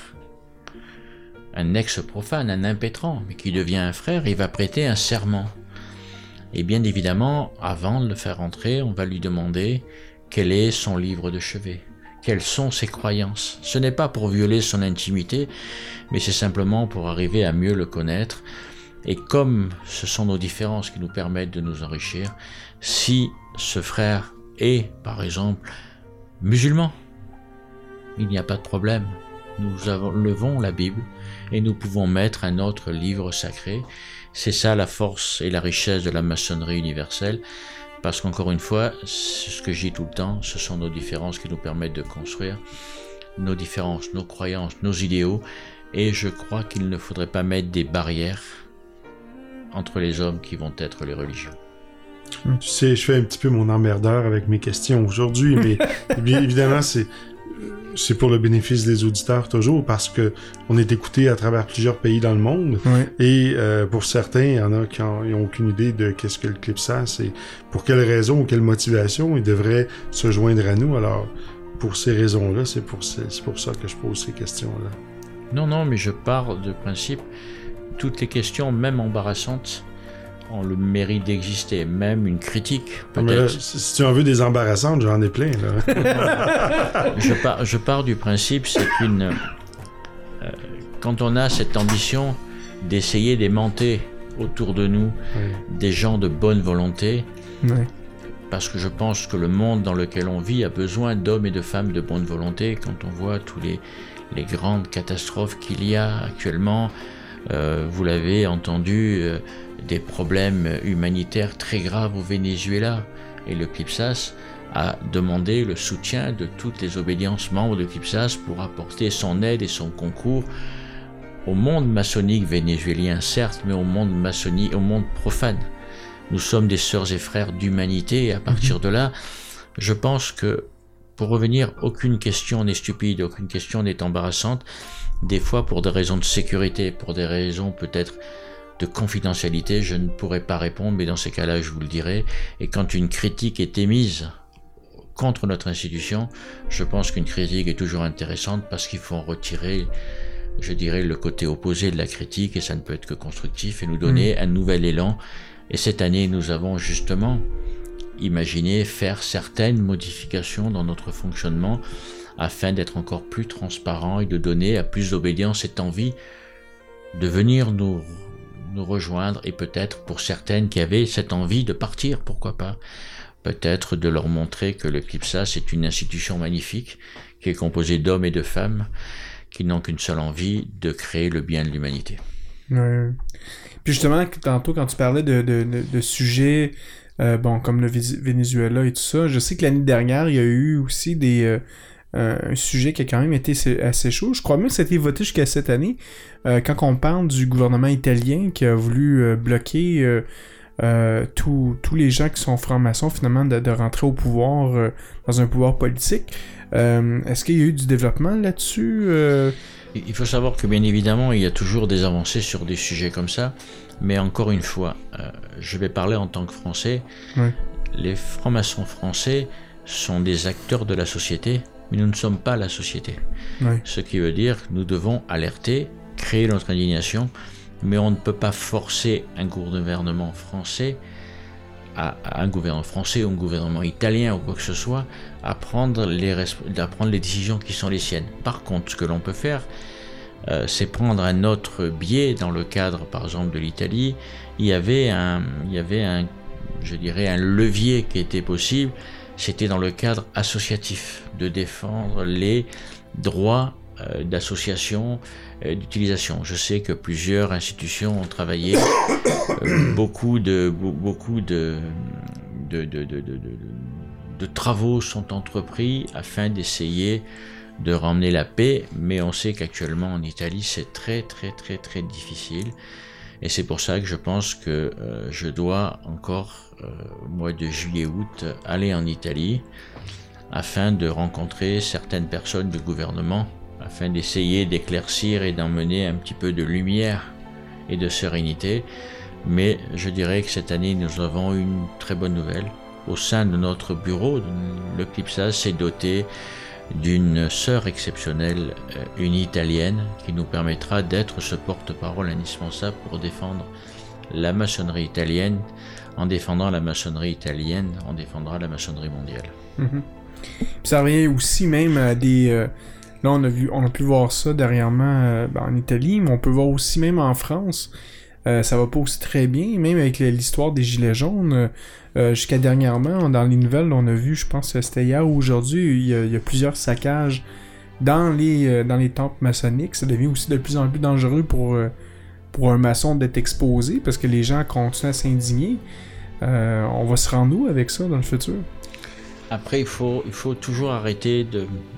un ex-profane, un impétrant, mais qui devient un frère, il va prêter un serment. Et bien évidemment, avant de le faire entrer, on va lui demander quel est son livre de chevet, quelles sont ses croyances? Ce n'est pas pour violer son intimité, mais c'est simplement pour arriver à mieux le connaître. Et comme ce sont nos différences qui nous permettent de nous enrichir, si ce frère est, par exemple, musulman, il n'y a pas de problème. Nous avons, levons la Bible et nous pouvons mettre un autre livre sacré. C'est ça la force et la richesse de la maçonnerie universelle. Parce qu'encore une fois, c'est ce que je dis tout le temps, ce sont nos différences qui nous permettent de construire nos différences, nos croyances, nos idéaux. Et je crois qu'il ne faudrait pas mettre des barrières entre les hommes qui vont être les religions. Tu sais, je fais un petit peu mon emmerdeur avec mes questions aujourd'hui, mais [LAUGHS] évidemment, c'est c'est pour le bénéfice des auditeurs toujours, parce que on est écouté à travers plusieurs pays dans le monde, et euh, pour certains, il y en a qui n'ont aucune idée de qu'est-ce que le CLIPSAS et pour quelle raison ou quelle motivation ils devraient se joindre à nous. Alors, pour ces raisons-là, c'est pour, c'est pour ça que je pose ces questions-là. Non, non, mais je pars de principe, toutes les questions, même embarrassantes, ont le mérite d'exister, même une critique, Ah, là, si tu en veux des embarrassantes, j'en ai plein, là. [LAUGHS] [LAUGHS] je, pars, je pars du principe, c'est qu'une. euh, quand on a cette ambition d'essayer d'aimanter autour de nous des gens de bonne volonté, parce que je pense que le monde dans lequel on vit a besoin d'hommes et de femmes de bonne volonté. Quand on voit tous les, les grandes catastrophes qu'il y a actuellement, euh, vous l'avez entendu, euh, des problèmes humanitaires très graves au Venezuela. Et le CLIPSAS a demandé le soutien de toutes les obédiences membres de CLIPSAS pour apporter son aide et son concours au monde maçonnique vénézuélien, certes, mais au monde maçonnique, au monde profane. nous sommes des sœurs et frères d'humanité et à partir de là, je pense que pour revenir, aucune question n'est stupide, aucune question n'est embarrassante. Des fois, pour des raisons de sécurité, pour des raisons peut-être de confidentialité, je ne pourrais pas répondre, mais dans ces cas-là, je vous le dirai. Et quand une critique est émise contre notre institution, je pense qu'une critique est toujours intéressante parce qu'il faut en retirer, je dirais, le côté opposé de la critique et ça ne peut être que constructif et nous donner un nouvel élan. Et cette année, nous avons justement imaginé faire certaines modifications dans notre fonctionnement afin d'être encore plus transparent et de donner à plus d'obédience cette envie de venir nous, nous rejoindre et peut-être pour certaines qui avaient cette envie de partir, pourquoi pas, peut-être de leur montrer que le CLIPSA c'est une institution magnifique qui est composée d'hommes et de femmes qui n'ont qu'une seule envie de créer le bien de l'humanité. Ouais. Puis justement, tantôt quand tu parlais de, de, de, de sujets euh, bon, comme le Venezuela et tout ça. Je sais que l'année dernière, il y a eu aussi des euh, un sujet qui a quand même été assez chaud. Je crois même que ça a été voté jusqu'à cette année. Euh, quand on parle du gouvernement italien qui a voulu bloquer tous les gens qui sont francs-maçons, finalement, de, rentrer au pouvoir, dans un pouvoir politique. Est-ce qu'il y a eu du développement là-dessus Il faut savoir que, bien évidemment, il y a toujours des avancées sur des sujets comme ça. Mais encore une fois, euh, je vais parler en tant que Français. Oui. Les francs-maçons français sont des acteurs de la société, mais nous ne sommes pas la société. Oui. Ce qui veut dire que nous devons alerter, créer notre indignation, mais on ne peut pas forcer un gouvernement français, à, à un gouvernement français ou un gouvernement italien ou quoi que ce soit, à prendre les, à prendre les décisions qui sont les siennes. Par contre, ce que l'on peut faire, euh, c'est prendre un autre biais dans le cadre, par exemple, de l'Italie. Il y avait un, il y avait un, je dirais, un levier qui était possible. C'était dans le cadre associatif de défendre les droits euh, d'association, euh, d'utilisation. Je sais que plusieurs institutions ont travaillé, [COUGHS] euh, beaucoup de, beaucoup de, travaux sont entrepris afin d'essayer de ramener la paix, mais on sait qu'actuellement en Italie c'est très très très très difficile. Et c'est pour ça que je pense que euh, je dois encore, euh, mois de juillet-août, aller en Italie afin de rencontrer certaines personnes du gouvernement, afin d'essayer d'éclaircir et d'emmener un petit peu de lumière et de sérénité. Mais je dirais que cette année, nous avons une très bonne nouvelle. Au sein de notre bureau, le CLIPSA s'est doté d'une sœur exceptionnelle, euh, une italienne, qui nous permettra d'être ce porte-parole indispensable pour défendre la maçonnerie italienne. En défendant la maçonnerie italienne, on défendra la maçonnerie mondiale. Mm-hmm. Ça revient aussi même à des... Euh, là, on a, vu, on a pu voir ça dernièrement euh, ben, en Italie, mais on peut voir aussi même en France. ça va pas aussi très bien, même avec l'histoire des Gilets jaunes. Euh, jusqu'à dernièrement, dans les nouvelles, on a vu, je pense que c'était hier ou aujourd'hui, il, il, y a plusieurs saccages dans les, euh, dans les temples maçonniques. Ça devient aussi de plus en plus dangereux pour, euh, pour un maçon d'être exposé parce que les gens continuent à s'indigner. on va se rendre où avec ça dans le futur? Après, il faut, il faut toujours arrêter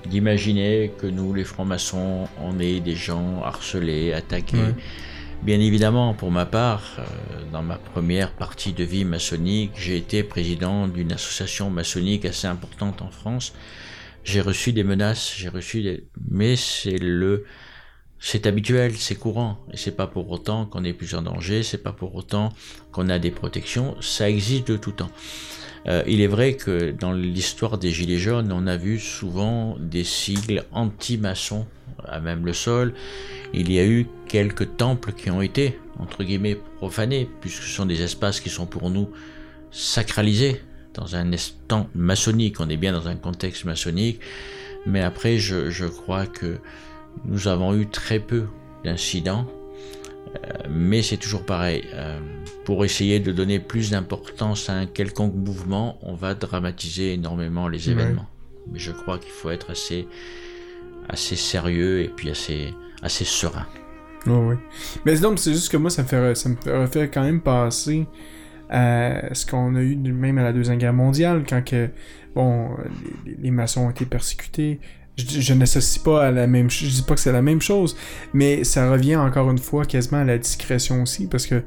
d'imaginer que nous, les francs-maçons, on est des gens harcelés, attaqués. Bien évidemment, pour ma part, euh, dans ma première partie de vie maçonnique, j'ai été président d'une association maçonnique assez importante en France. J'ai reçu des menaces, j'ai reçu des... Mais c'est le... C'est habituel, c'est courant, et c'est pas pour autant qu'on est plus en danger, c'est pas pour autant qu'on a des protections, ça existe de tout temps. Euh, il est vrai que dans l'histoire des Gilets jaunes, on a vu souvent des sigles anti-maçons à même le sol. Il y a eu quelques temples qui ont été, entre guillemets, profanés, puisque ce sont des espaces qui sont pour nous sacralisés dans un instant maçonnique. On est bien dans un contexte maçonnique. Mais après, je, je crois que nous avons eu très peu d'incidents. Euh, mais c'est toujours pareil. Euh, pour essayer de donner plus d'importance à un quelconque mouvement, on va dramatiser énormément les événements. Ouais. Mais je crois qu'il faut être assez assez sérieux et puis assez, assez serein. Oh oui. Mais donc, c'est juste que moi, ça me fait, ça me fait quand même passer à ce qu'on a eu même à la Deuxième Guerre mondiale, quand que, bon, les, maçons ont été persécutés. Je, je n'associe pas à la même je dis pas que c'est la même chose, mais ça revient encore une fois quasiment à la discrétion aussi, parce que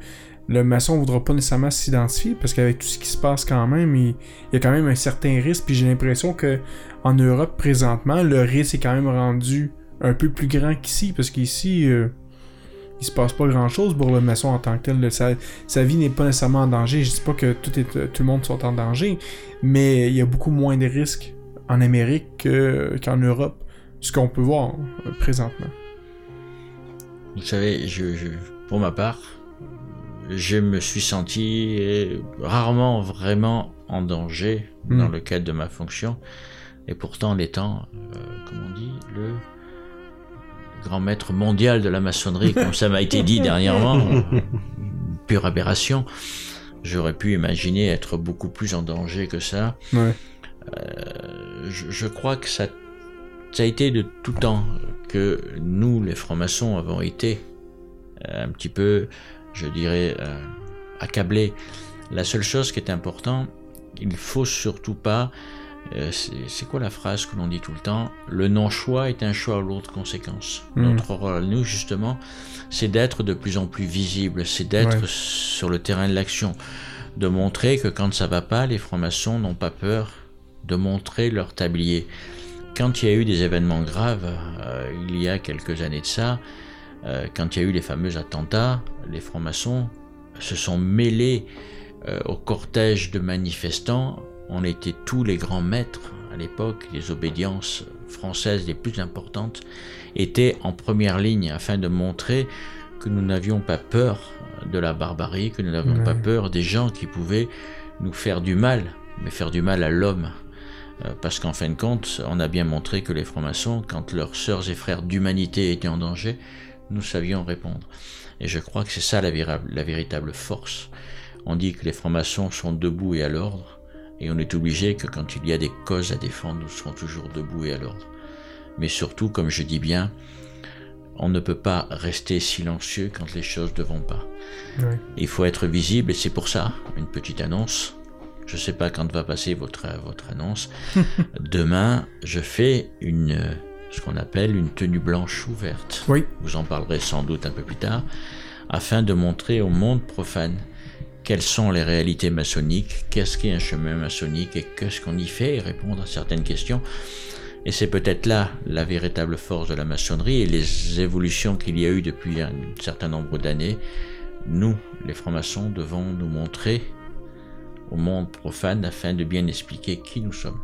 le maçon voudra pas nécessairement s'identifier parce qu'avec tout ce qui se passe quand même, il, y a quand même un certain risque. Puis j'ai l'impression que en Europe présentement, le risque est quand même rendu un peu plus grand qu'ici parce qu'ici, euh, il se passe pas grand chose pour le maçon en tant que tel. Sa, vie n'est pas nécessairement en danger. Je dis pas que tout, le monde soit en danger, mais il y a beaucoup moins de risques en Amérique que- qu'en Europe, ce qu'on peut voir euh, présentement. Vous savez, pour ma part, je me suis senti euh, rarement vraiment en danger Mm. dans le cadre de ma fonction. Et pourtant, en étant, euh, comme on dit, le grand maître mondial de la maçonnerie, comme ça m'a été dit dernièrement, [LAUGHS] pure aberration, j'aurais pu imaginer être beaucoup plus en danger que ça. Ouais. je, je crois que ça, ça a été de tout temps que nous, les francs-maçons, avons été euh, un petit peu, je dirais, euh, accablés. La seule chose qui est importante, il faut surtout pas, euh, c'est quoi la phrase que l'on dit tout le temps? Le non-choix est un choix à lourde conséquence. Mm. Notre rôle nous, justement, c'est d'être de plus en plus visible, c'est d'être Ouais. sur le terrain de l'action, de montrer que quand ça va pas, les francs-maçons n'ont pas peur de montrer leur tablier. Quand il y a eu des événements graves, euh, il y a quelques années de ça, euh, quand il y a eu les fameux attentats, les francs-maçons se sont mêlés euh, au cortège de manifestants. On était tous les grands maîtres à l'époque, les obédiences françaises les plus importantes étaient en première ligne afin de montrer que nous n'avions pas peur de la barbarie, que nous n'avions Ouais. pas peur des gens qui pouvaient nous faire du mal, mais faire du mal à l'homme. Euh, Parce qu'en fin de compte, on a bien montré que les francs-maçons, quand leurs sœurs et frères d'humanité étaient en danger, nous savions répondre. Et je crois que c'est ça la, véritable force. On dit que les francs-maçons sont debout et à l'ordre, et on est obligé que quand il y a des causes à défendre, nous serons toujours debout et à l'ordre. Mais surtout, comme je dis bien, on ne peut pas rester silencieux quand les choses ne vont pas. Il faut être visible et c'est pour ça, une petite annonce. Je ne sais pas quand va passer votre, votre annonce. [LAUGHS] Demain, je fais une, ce qu'on appelle une tenue blanche ouverte. Oui. Vous en parlerez sans doute un peu plus tard, afin de montrer au monde profane quelles sont les réalités maçonniques, qu'est-ce qu'est un chemin maçonnique et qu'est-ce qu'on y fait et répondre à certaines questions. Et c'est peut-être là la véritable force de la maçonnerie et les évolutions qu'il y a eu depuis un certain nombre d'années. Nous, les francs-maçons, devons nous montrer au monde profane afin de bien expliquer qui nous sommes.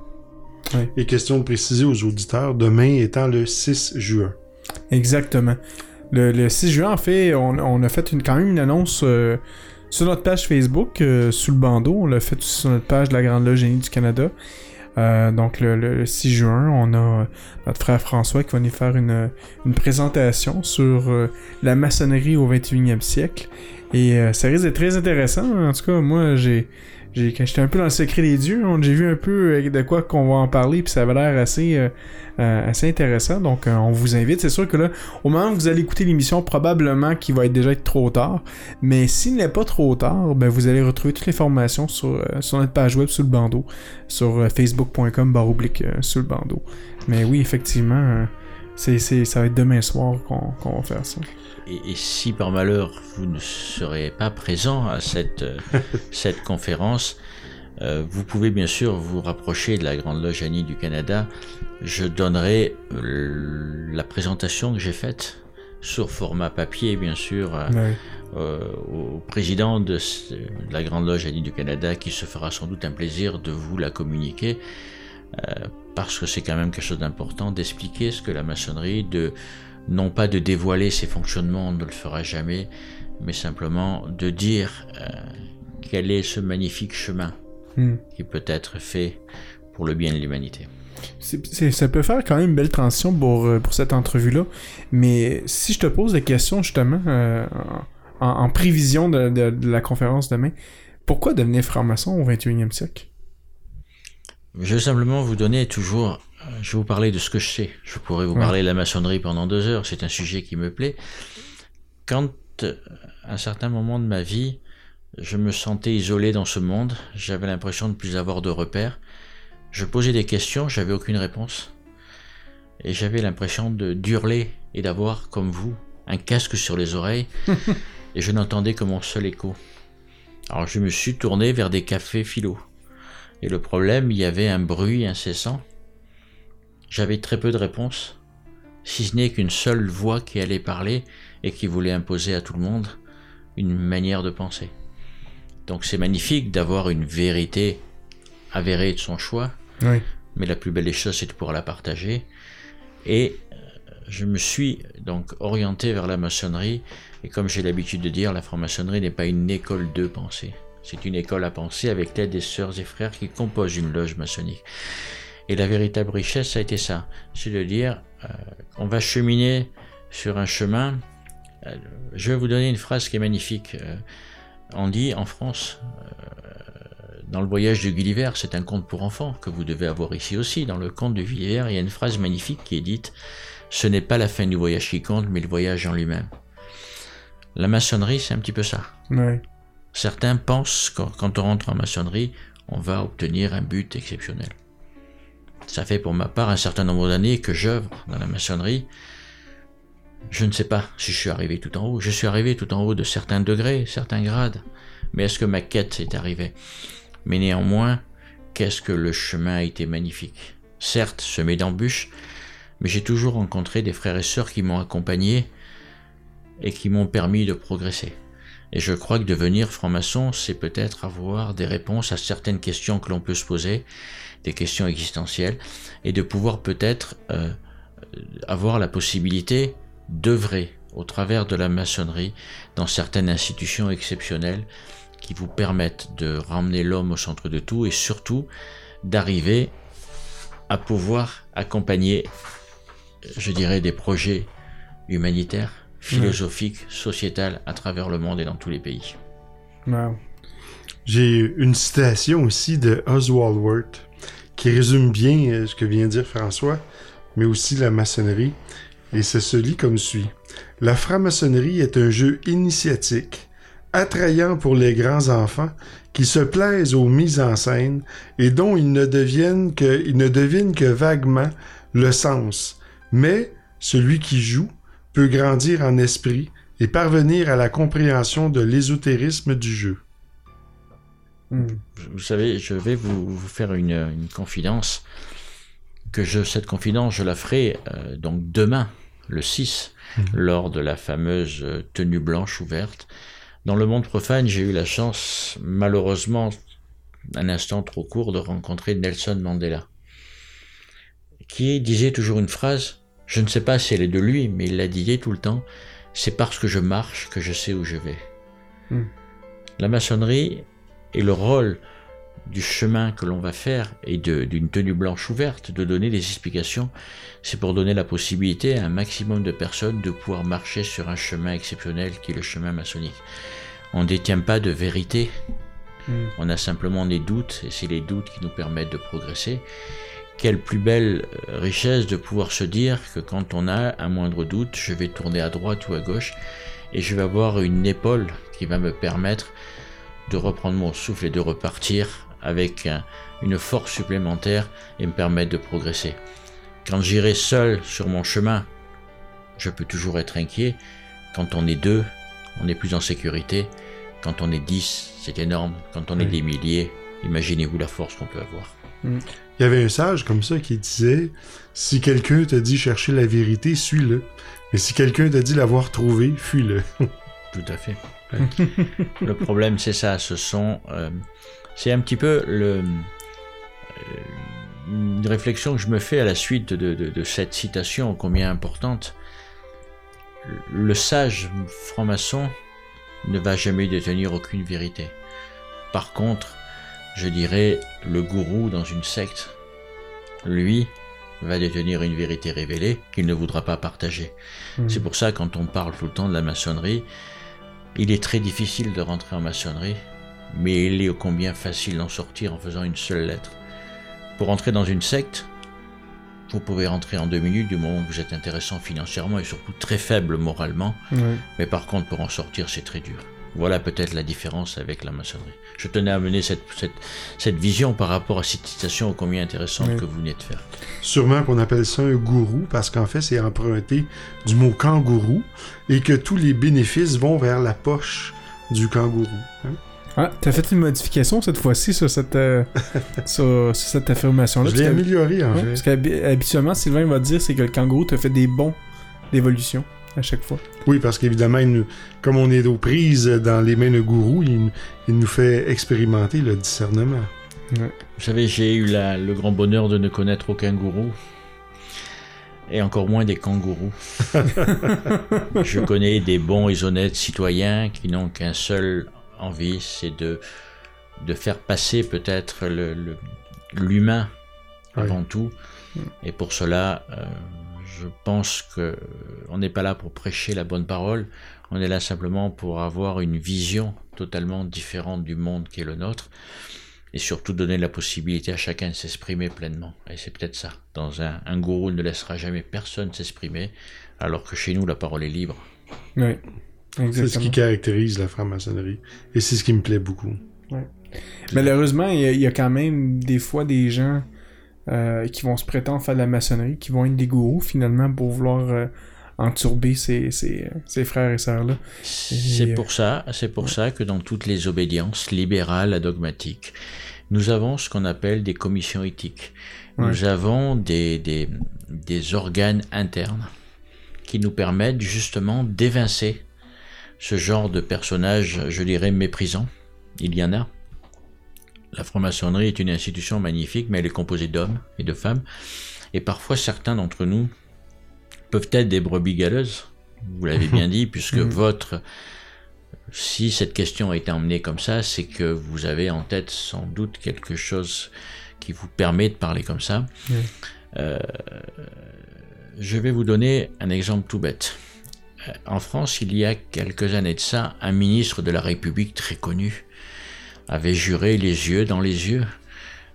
Et question de préciser aux auditeurs, demain étant le 6 juin. Exactement. Le, le 6 juin, en fait, on, on a fait une, quand même une annonce euh, sur notre page Facebook, euh, sous le bandeau. On l'a fait aussi sur notre page de la Grande Loge Génie du Canada. Euh, donc le, le- le 6 juin, on a notre frère François qui va nous faire une, une présentation sur euh, la maçonnerie au 21e siècle. Et euh, ça risque d'être très intéressant. En tout cas, moi, j'ai, j'ai quand j'étais un peu dans le secret des dieux, on- j'ai vu un peu euh, de quoi qu'on va en parler, puis ça avait l'air assez, euh, euh, intéressant. Donc, on vous invite. C'est sûr que là, au moment où vous allez écouter l'émission, probablement qu'il va être déjà être trop tard. Mais s'il n'est pas trop tard, ben, vous allez retrouver toutes les formations sur, sur notre page web sous le bandeau, sur facebook.com baroblique sous le bandeau. Mais oui, effectivement, ça va être demain soir qu'on, qu'on va faire ça. Et, et si par malheur vous ne serez pas présent à cette, [LAUGHS] cette conférence, euh, vous pouvez bien sûr vous rapprocher de la Grande Loge Annie du Canada. Je donnerai euh, la présentation que j'ai faite sur format papier, bien sûr, Ouais. euh, au président de, la Grande Loge Annie du Canada qui se fera sans doute un plaisir de vous la communiquer parce que c'est quand même quelque chose d'important d'expliquer ce que la maçonnerie, de non pas de dévoiler ses fonctionnements, on ne le fera jamais, mais simplement de dire euh, quel est ce magnifique chemin Hmm. qui peut être fait pour le bien de l'humanité. Ça peut faire quand même une belle transition pour, euh, pour cette entrevue-là. Mais si je te pose des questions justement euh, en, en prévision de, de- de la conférence demain, pourquoi devenir franc-maçon au 21e siècle? Je vais simplement vous donner toujours, je vais vous parler de ce que je sais. Je pourrais vous Ouais. parler de la maçonnerie pendant deux heures, c'est un sujet qui me plaît. Quand, euh, à un certain moment de ma vie, je me sentais isolé dans ce monde, j'avais l'impression de ne plus avoir de repères, je posais des questions, j'avais aucune réponse. Et j'avais l'impression de d'hurler et d'avoir, comme vous, un casque sur les oreilles, [LAUGHS] et je n'entendais que mon seul écho. Alors je me suis tourné vers des cafés philo. Et le problème, il y avait un bruit incessant. J'avais très peu de réponses, si ce n'est qu'une seule voix qui allait parler et qui voulait imposer à tout le monde une manière de penser. Donc c'est magnifique d'avoir une vérité avérée de son choix, Oui. mais la plus belle des choses, c'est de pouvoir la partager. Et euh, je me suis donc orienté vers la maçonnerie, et comme j'ai l'habitude de dire, la franc-maçonnerie n'est pas une école de pensée. C'est une école à penser avec l'aide des sœurs et frères qui composent une loge maçonnique. Et la véritable richesse, ça a été ça. C'est de dire, euh, on va cheminer sur un chemin. Euh, je vais vous donner une phrase qui est magnifique. Euh, on dit en France, euh, dans le voyage de Gulliver, c'est un conte pour enfants que vous devez avoir ici aussi. Dans le conte de Gulliver, il y a une phrase magnifique qui est dite Ce n'est pas la fin du voyage qui compte, mais le voyage en lui-même. La maçonnerie, c'est un petit peu ça. Certains pensent que quand on rentre en maçonnerie, on va obtenir un but exceptionnel. Ça fait pour ma part un certain nombre d'années que j'œuvre dans la maçonnerie. Je ne sais pas si je suis arrivé tout en haut. Je suis arrivé tout en haut de certains degrés, certains grades. Mais est-ce que ma quête est arrivée? Mais néanmoins, qu'est-ce que le chemin a été magnifique? Certes, semé d'embûches, mais j'ai toujours rencontré des frères et sœurs qui m'ont accompagné et qui m'ont permis de progresser. Et je crois que devenir franc-maçon, c'est peut-être avoir des réponses à certaines questions que l'on peut se poser, des questions existentielles, et de pouvoir peut-être euh, avoir la possibilité d'œuvrer au travers de la maçonnerie dans certaines institutions exceptionnelles qui vous permettent de ramener l'homme au centre de tout et surtout d'arriver à pouvoir accompagner, je dirais, des projets humanitaires, philosophiques, sociétals à travers le monde et dans tous les pays. Wow. J'ai une citation aussi de Oswald Wirth qui résume bien euh, ce que vient de dire François, mais aussi la maçonnerie. Et ça se lit comme suit. La franc-maçonnerie est un jeu initiatique, attrayant pour les grands enfants qui se plaisent aux mises en scène et dont ils ne deviennent que, ils ne devinent que vaguement le sens. Mais celui qui joue peut grandir en esprit et parvenir à la compréhension de l'ésotérisme du jeu. Hmm. Vous savez, je vais vous, vous faire une, une confidence. Que je, cette confidence, je la ferai euh, donc demain, le 6, lors de la fameuse euh, tenue blanche ouverte. Dans le monde profane, j'ai eu la chance, malheureusement, un instant trop court, de rencontrer Nelson Mandela, qui disait toujours une phrase, je ne sais pas si elle est de lui, mais il la disait tout le temps, c'est parce que je marche que je sais où je vais. Hmm. La maçonnerie et le rôle du chemin que l'on va faire et d'une tenue blanche ouverte, de donner des explications, c'est pour donner la possibilité à un maximum de personnes de pouvoir marcher sur un chemin exceptionnel qui est le chemin maçonnique. On ne détient pas de vérité, Hmm. on a simplement des doutes et c'est les doutes qui nous permettent de progresser. Quelle plus belle euh, richesse de pouvoir se dire que quand on a un moindre doute, je vais tourner à droite ou à gauche et je vais avoir une épaule qui va me permettre de reprendre mon souffle et de repartir avec un- une force supplémentaire et me permettre de progresser. Quand j'irai seul sur mon chemin, je peux toujours être inquiet. Quand on est deux, on est plus en sécurité. Quand on est dix, c'est énorme. Quand on est Oui. des milliers, imaginez-vous la force qu'on peut avoir. Il y avait un sage comme ça qui disait Si quelqu'un te dit chercher la vérité, suis-le. Mais si quelqu'un te dit l'avoir trouvée, fuis-le. [LAUGHS] Tout à fait. [LAUGHS] le problème, c'est ça. Ce sont, euh, c'est un petit peu le, euh, une réflexion que je me fais à la suite de, de- de cette citation combien importante. Le sage franc-maçon ne va jamais détenir aucune vérité. Par contre, je dirais le gourou dans une secte, lui, va détenir une vérité révélée qu'il ne voudra pas partager. Hmm. C'est pour ça quand on parle tout le temps de la maçonnerie, il est très difficile de rentrer en maçonnerie, mais il est ô combien facile d'en sortir en faisant une seule lettre. Pour entrer dans une secte, vous pouvez rentrer en deux minutes du moment où vous êtes intéressant financièrement et surtout très faible moralement, mais par contre pour en sortir c'est très dur. Voilà peut-être la différence avec la maçonnerie. Je tenais à amener cette, cette, cette vision par rapport à cette citation ô combien intéressante Oui. que vous venez de faire. Sûrement qu'on appelle ça un gourou parce qu'en fait, c'est emprunté du mot kangourou et que tous les bénéfices vont vers la poche du kangourou. hein. Ah, t'as fait une modification cette fois-ci sur cette, euh, [LAUGHS] sur, sur cette affirmation-là. Je parce l'ai que- amélioré, en ouais, fait. parce qu'habituellement, Sylvain va dire c'est que le kangourou te fait des bons d'évolution à chaque fois. Oui, parce qu'évidemment, comme on est aux prises dans les mains de gourou, il, il nous fait expérimenter le discernement. Vous savez, j'ai eu la- le grand bonheur de ne connaître aucun gourou. Et encore moins des kangourous. [LAUGHS] Je connais des bons et honnêtes citoyens qui n'ont qu'un seul envie, c'est de, de faire passer peut-être le- le- l'humain Ouais. avant tout. Et pour cela, euh, je pense que on n'est pas là pour prêcher la bonne parole. On est là simplement pour avoir une vision totalement différente du monde qui est le nôtre et surtout donner la possibilité à chacun de s'exprimer pleinement. Et c'est peut-être ça. Dans un, un gourou ne laissera jamais personne s'exprimer, alors que chez nous, la parole est libre. Oui. C'est ce qui caractérise la franc-maçonnerie. Et c'est ce qui me plaît beaucoup. Malheureusement, il y, a- il y a quand même des fois des gens euh, qui vont se prétendre faire de la maçonnerie, qui vont être des gourous finalement pour vouloir euh, enturber ces, ces, ces frères et sœurs-là. C'est pour ça, c'est pour ça que dans toutes les obédiences libérales à dogmatiques, nous avons ce qu'on appelle des commissions éthiques. Nous avons des, des, des organes internes qui nous permettent justement d'évincer ce genre de personnages, je dirais, méprisants. Il y en a. La franc-maçonnerie est une institution magnifique, mais elle est composée d'hommes et de femmes. Et parfois, certains d'entre nous peuvent être des brebis galeuses. Vous l'avez bien dit, [LAUGHS] puisque votre... Si cette question a été emmenée comme ça, c'est que vous avez en tête sans doute quelque chose qui vous permet de parler comme ça. Oui. Euh, je vais vous donner un exemple tout bête. Euh, En France, il y a quelques années de ça, un ministre de la République très connu avait juré les yeux dans les yeux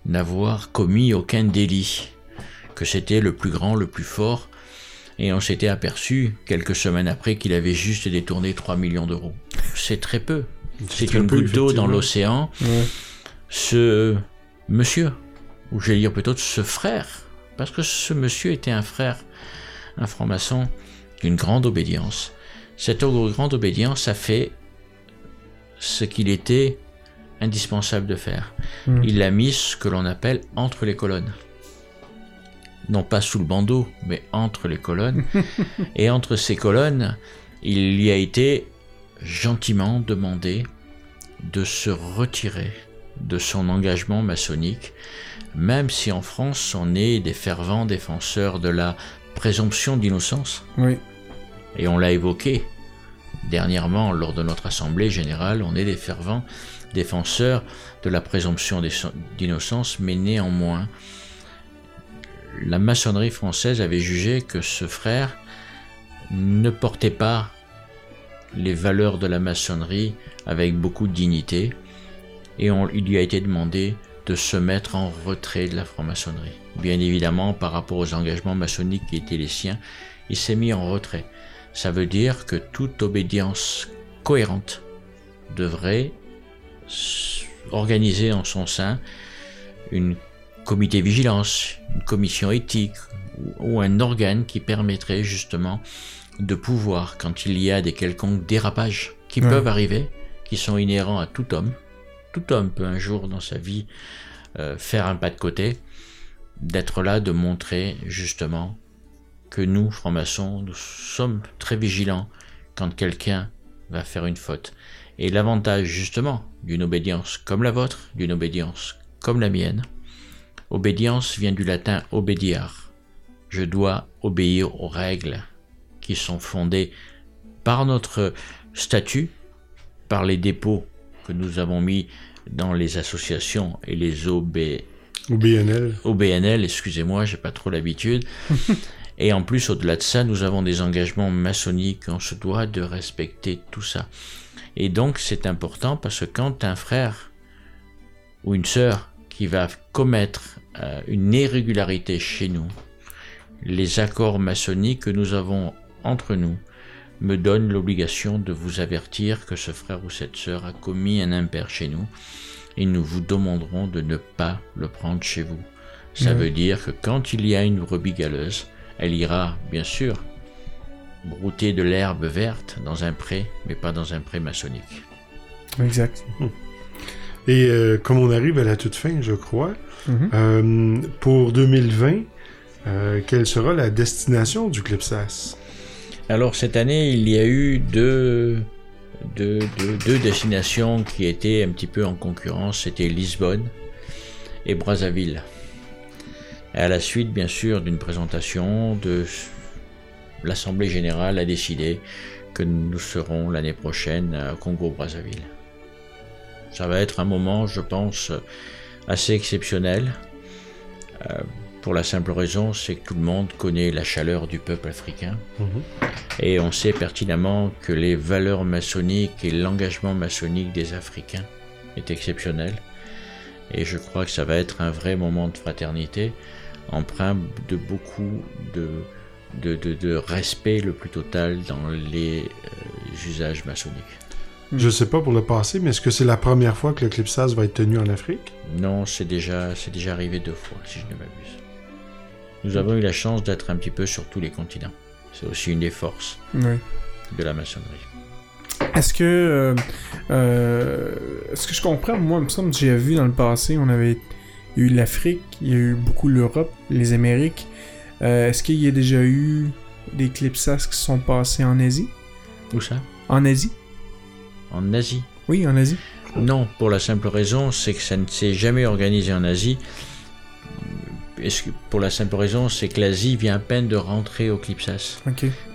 n'avoir commis aucun délit, que c'était le plus grand, le plus fort, et on s'était aperçu quelques semaines après qu'il avait juste détourné 3 millions d'euros. C'est très peu. C'est une goutte d'eau dans l'océan. Ouais. Ce monsieur, ou j'allais dire plutôt ce frère, parce que ce monsieur était un frère, un franc-maçon, d'une grande obédience. Cette grande obédience a fait ce qu'il était indispensable de faire. Mm. Il l'a mis ce que l'on appelle entre les colonnes. Non pas sous le bandeau, mais entre les colonnes. [LAUGHS] Et entre ces colonnes, il lui a été gentiment demandé de se retirer de son engagement maçonnique, même si en France on est des fervents défenseurs de la présomption d'innocence. Oui. Et on l'a évoqué dernièrement lors de notre assemblée générale, on est des fervents défenseurs de la présomption d'innocence, mais néanmoins, la maçonnerie française avait jugé que ce frère ne portait pas les valeurs de la maçonnerie avec beaucoup de dignité, et on- il lui a été demandé de se mettre en retrait de la franc-maçonnerie. Bien évidemment, par rapport aux engagements maçonniques qui étaient les siens, il s'est mis en retrait. Ça veut dire que toute obédience cohérente devrait organiser en son sein une comité vigilance, une commission éthique ou, ou un organe qui permettrait justement de pouvoir, quand il y a des quelconques dérapages qui Ouais. peuvent arriver, qui sont inhérents à tout homme, tout homme peut un jour dans sa vie euh, faire un pas de côté, d'être là, de montrer justement que nous, francs-maçons, nous sommes très vigilants quand quelqu'un va faire une faute. Et l'avantage justement d'une obédience comme la vôtre, d'une obédience comme la mienne, obédience vient du latin obediar. Je dois obéir aux règles qui sont fondées par notre statut, par les dépôts que nous avons mis dans les associations et les OB, Au BNL. au BNL, excusez-moi, j'ai pas trop l'habitude. [LAUGHS] Et en plus, au-delà de ça, nous avons des engagements maçonniques, on se doit de respecter tout ça. Et donc, c'est important parce que quand un frère ou une sœur qui va commettre euh, une irrégularité chez nous, les accords maçonniques que nous avons entre nous me donnent l'obligation de vous avertir que ce frère ou cette sœur a commis un impair chez nous et nous vous demanderons de ne pas le prendre chez vous. Ça Mhm. veut dire que quand il y a une brebis galeuse, elle ira, bien sûr, brouter de l'herbe verte dans un pré, mais pas dans un pré maçonnique. Exact. Et euh, comme on arrive à la toute fin, je crois, Mhm. euh, pour 2020, euh, quelle sera la destination du Clipsas? Alors cette année, il y a eu deux, deux, deux, deux destinations qui étaient un petit peu en concurrence. C'était Lisbonne et Brazzaville. À la suite, bien sûr, d'une présentation de l'Assemblée générale a décidé que nous serons l'année prochaine à Congo-Brazzaville. Ça va être un moment, je pense, assez exceptionnel. Euh, pour la simple raison, c'est que tout le monde connaît la chaleur du peuple africain. Et on sait pertinemment que les valeurs maçonniques et l'engagement maçonnique des Africains est exceptionnel. Et je crois que ça va être un vrai moment de fraternité, empreint de beaucoup de, de, de- de respect le plus total dans les euh, usages maçonniques. Je sais pas pour le passé, mais est-ce que c'est la première fois que le Clipsas va être tenu en Afrique? Non, c'est déjà, c'est déjà arrivé deux fois, si je ne m'abuse. Nous avons eu la chance d'être un petit peu sur tous les continents. C'est aussi une des forces Oui. de la maçonnerie. Est-ce que. euh, euh, Est-ce que je comprends? Moi, il me semble que j'ai vu dans le passé, on avait eu l'Afrique, il y a eu beaucoup l'Europe, les Amériques. Euh, Est-ce qu'il y a déjà eu des clipsas qui sont passés en Asie? Où ça? En Asie En Asie? Oui, en Asie. Non, pour la simple raison, c'est que ça ne s'est jamais organisé en Asie. Que- pour la simple raison, c'est que l'Asie vient à peine de rentrer au Clipsas.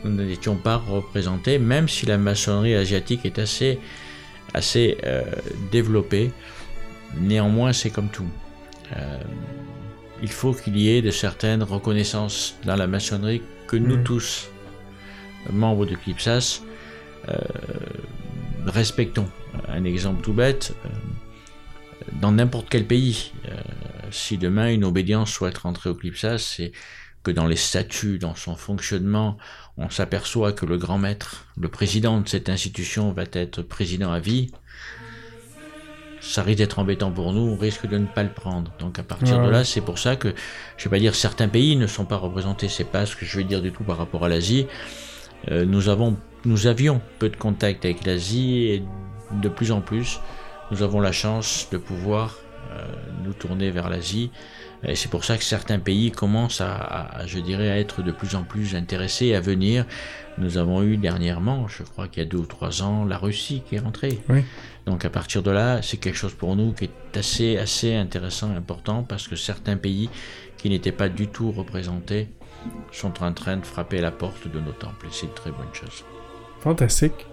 Nous n'étions pas représentés, même si la maçonnerie asiatique est assez, assez euh, développée. Néanmoins, c'est comme tout. Euh, il faut qu'il y ait de certaines reconnaissances dans la maçonnerie que nous Mhm. tous, membres de Clipsas, euh, respectons. Un exemple tout bête, euh, dans n'importe quel pays, euh, si demain une obédience souhaite rentrer au Clipsas, c'est que dans les statuts, dans son fonctionnement, on s'aperçoit que le grand maître, le président de cette institution va être président à vie, ça risque d'être embêtant pour nous, on risque de ne pas le prendre. Donc à partir Ouais. de là, c'est pour ça que, je vais pas dire certains pays ne sont pas représentés, c'est pas ce que je vais dire du tout par rapport à l'Asie. Euh, nous avons, nous avions peu de contact avec l'Asie et de plus en plus, nous avons la chance de pouvoir euh, nous tourner vers l'Asie. Et c'est pour ça que certains pays commencent à, à, je dirais, à être de plus en plus intéressés à venir. Nous avons eu dernièrement, je crois qu'il y a deux ou trois ans, la Russie qui est rentrée. Oui. Donc à partir de là, c'est quelque chose pour nous qui est assez, assez intéressant, important, parce que certains pays qui n'étaient pas du tout représentés sont en train de frapper la porte de nos temples. Et c'est une très bonne chose. Fantastique.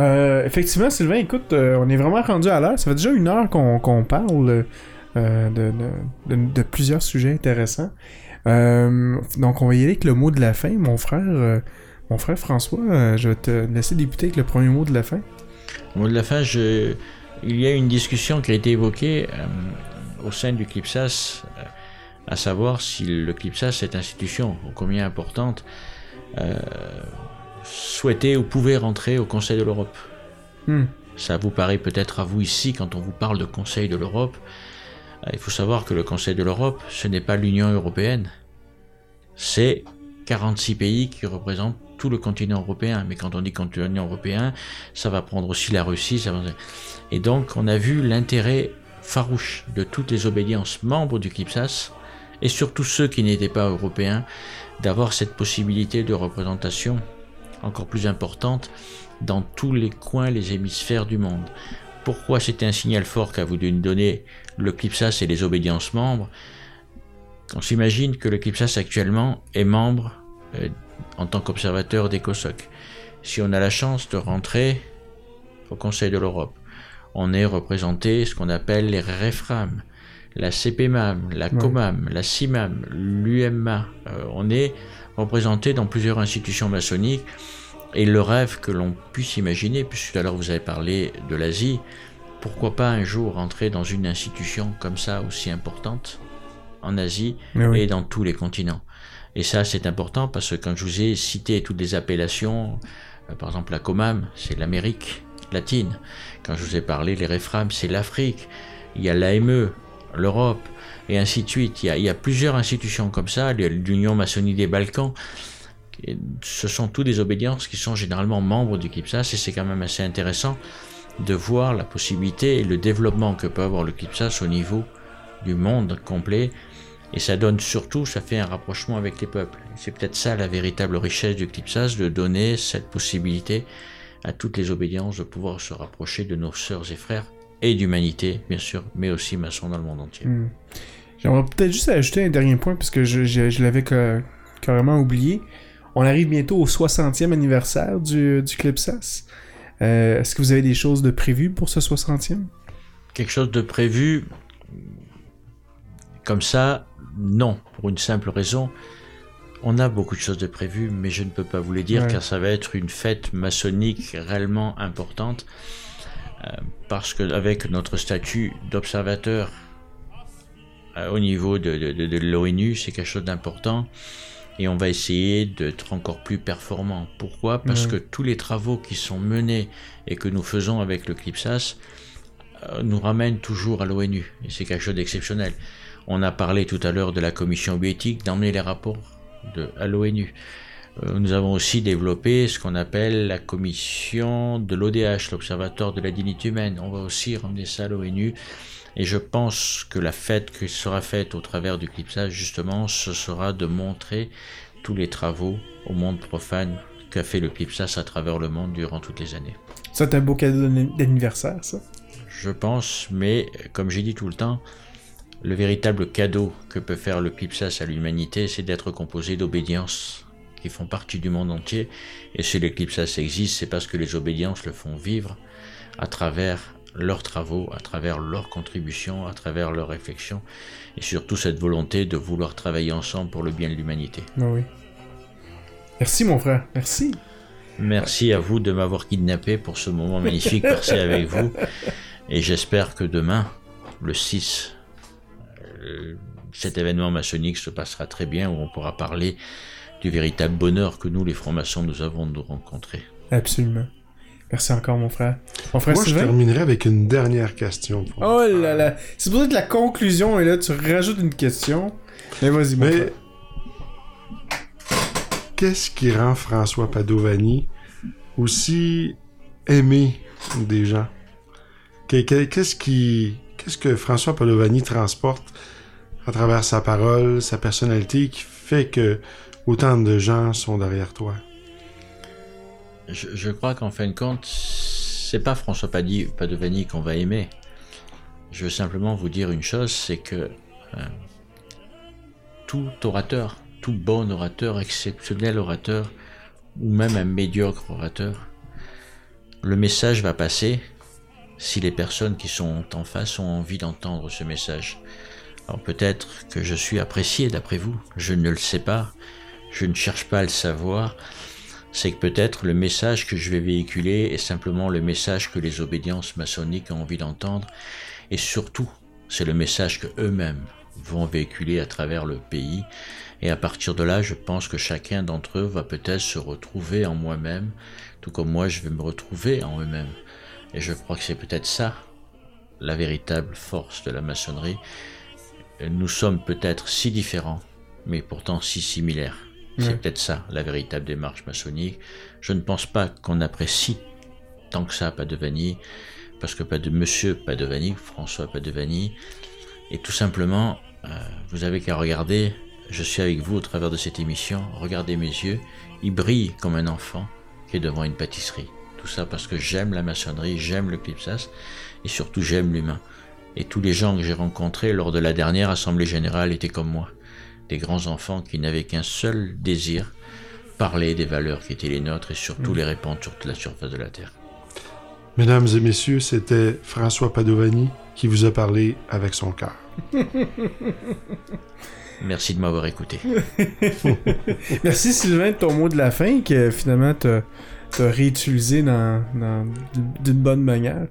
Euh, effectivement, Sylvain, écoute, euh, on est vraiment rendu à l'heure. Ça fait déjà une heure qu'on parle euh, de, de- de- plusieurs sujets intéressants. Donc, on va y aller avec le mot de la fin. Mon frère, mon frère François, je vais te laisser débuter avec le premier mot de la fin. Au mot de la fin, je... il y a une discussion qui a été évoquée euh, au sein du CLIPSAS, euh, à savoir si le CLIPSAS, cette institution combien importante, euh, souhaitait ou pouvait rentrer au Conseil de l'Europe. Hmm. Ça vous paraît peut-être à vous ici, quand on vous parle de Conseil de l'Europe, il faut savoir que le Conseil de l'Europe, ce n'est pas l'Union européenne, c'est 46 pays qui représentent tout le continent européen. Mais quand on dit continent européen, ça va prendre aussi la Russie. Ça va... Et donc, on a vu l'intérêt farouche de toutes les obédiences membres du CLIPSAS, et surtout ceux qui n'étaient pas européens, d'avoir cette possibilité de représentation encore plus importante dans tous les coins, les hémisphères du monde. Pourquoi c'était un signal fort qu'a voulu nous donner le CLIPSAS et les obédiences membres? On s'imagine que le CLIPSAS actuellement est membre euh, en tant qu'observateur des COSOC. Si on a la chance de rentrer au Conseil de l'Europe, on est représenté ce qu'on appelle les REFRAM, la CPMAM, la COMAM, la CIMAM, l'UMA. Euh, on est représenté dans plusieurs institutions maçonniques et le rêve que l'on puisse imaginer, puisque tout à l'heure vous avez parlé de l'Asie, pourquoi pas un jour rentrer dans une institution comme ça aussi importante en Asie oui. et dans tous les continents. Et ça, c'est important parce que quand je vous ai cité toutes les appellations, euh, par exemple la COMAM, c'est l'Amérique latine. Quand je vous ai parlé, les REFRAM, c'est l'Afrique. Il y a l'AME, l'Europe, et ainsi de suite. Il y a, plusieurs institutions comme ça, l'Union maçonnique des Balkans. Ce sont tous des obédiences qui sont généralement membres du CLIPSAS et c'est quand même assez intéressant de voir la possibilité et le développement que peut avoir le CLIPSAS au niveau du monde complet. Et ça donne surtout, ça fait un rapprochement avec les peuples. C'est peut-être ça la véritable richesse du CLIPSAS, de donner cette possibilité à toutes les obédiences de pouvoir se rapprocher de nos sœurs et frères et d'humanité, bien sûr, mais aussi maçons dans le monde entier. Hmm. J'aimerais peut-être juste ajouter un dernier point, puisque je, je, je l'avais ca- carrément oublié. On arrive bientôt au 60e anniversaire du, du Clipsas. Euh, Est-ce que vous avez des choses de prévues pour ce 60e? Quelque chose de prévu comme ça, non, pour une simple raison. On a beaucoup de choses de prévues, mais je ne peux pas vous les dire Ouais. car ça va être une fête maçonnique réellement importante. euh, parce que avec notre statut d'observateur euh, au niveau de, de- de- de l'ONU, c'est quelque chose d'important. Et on va essayer d'être encore plus performant. Pourquoi? Parce Ouais. que tous les travaux qui sont menés et que nous faisons avec le CLIPSAS euh, nous ramènent toujours à l'ONU. Et c'est quelque chose d'exceptionnel. On a parlé tout à l'heure de la commission bioéthique, d'emmener les rapports de, à l'ONU. Euh, Nous avons aussi développé ce qu'on appelle la commission de l'ODH, l'Observatoire de la dignité humaine. On va aussi ramener ça à l'ONU. Et je pense que la fête qui sera faite au travers du CLIPSAS, justement, ce sera de montrer tous les travaux au monde profane qu'a fait le CLIPSAS à travers le monde durant toutes les années. C'est un beau cadeau d'anni- d'anniversaire, ça. Je pense, mais comme j'ai dit tout le temps, le véritable cadeau que peut faire le CLIPSAS à l'humanité, c'est d'être composé d'obédiences qui font partie du monde entier. Et si le CLIPSAS existe, c'est parce que les obédiences le font vivre à travers leurs travaux, à travers leurs contributions, à travers leurs réflexions, et surtout cette volonté de vouloir travailler ensemble pour le bien de l'humanité. Ah oui. Merci, mon frère. Merci. Merci à vous de m'avoir kidnappé pour ce moment magnifique passé avec vous. Et j'espère que demain, le 6, euh, cet événement maçonnique se passera très bien, où on pourra parler du véritable bonheur que nous, les francs-maçons, nous avons de nous rencontrer. Absolument. Merci encore, mon frère. Mon frère Moi, je terminerai avec une dernière question. pour- Oh là là. C'est pour ça que la conclusion est là. Tu rajoutes une question. Mais vas-y, mon Mais frère. qu'est-ce qui rend François Padovani aussi aimé des gens? Que- que- Qu'est-ce qui, qu'est-ce que François Padovani transporte à travers sa parole, sa personnalité, qui fait que autant de gens sont derrière toi? Je, crois qu'en fin de compte, c'est pas François Padovani qu'on va aimer. Je veux simplement vous dire une chose, c'est que euh, tout orateur, tout bon orateur, exceptionnel orateur, ou même un médiocre orateur, le message va passer si les personnes qui sont en face ont envie d'entendre ce message. Alors peut-être que je suis apprécié d'après vous, je ne le sais pas, je ne cherche pas à le savoir, c'est que peut-être le message que je vais véhiculer est simplement le message que les obédiences maçonniques ont envie d'entendre, et surtout, c'est le message que eux-mêmes vont véhiculer à travers le pays, et à partir de là, je pense que chacun d'entre eux va peut-être se retrouver en moi-même, tout comme moi je vais me retrouver en eux-mêmes. Et je crois que c'est peut-être ça, la véritable force de la maçonnerie. Nous sommes peut-être si différents, mais pourtant si similaires. C'est Ouais. peut-être ça, la véritable démarche maçonnique. Je ne pense pas qu'on apprécie tant que ça Padovani, parce que pas de Monsieur Padovani, François Padovani, et tout simplement, euh, vous avez qu'à regarder, je suis avec vous au travers de cette émission, regardez mes yeux, ils brillent comme un enfant qui est devant une pâtisserie. Tout ça parce que j'aime la maçonnerie, j'aime le clipsas, et surtout j'aime l'humain. Et tous les gens que j'ai rencontrés lors de la dernière Assemblée Générale étaient comme moi, des grands enfants qui n'avaient qu'un seul désir, parler des valeurs qui étaient les nôtres et surtout les répandre sur toute la surface de la Terre. Mesdames et messieurs, c'était François Padovani qui vous a parlé avec son cœur. [LAUGHS] Merci de m'avoir écouté. [LAUGHS] Merci, Sylvain, de ton mot de la fin que finalement t'as as réutilisé dans, dans- d'une bonne manière.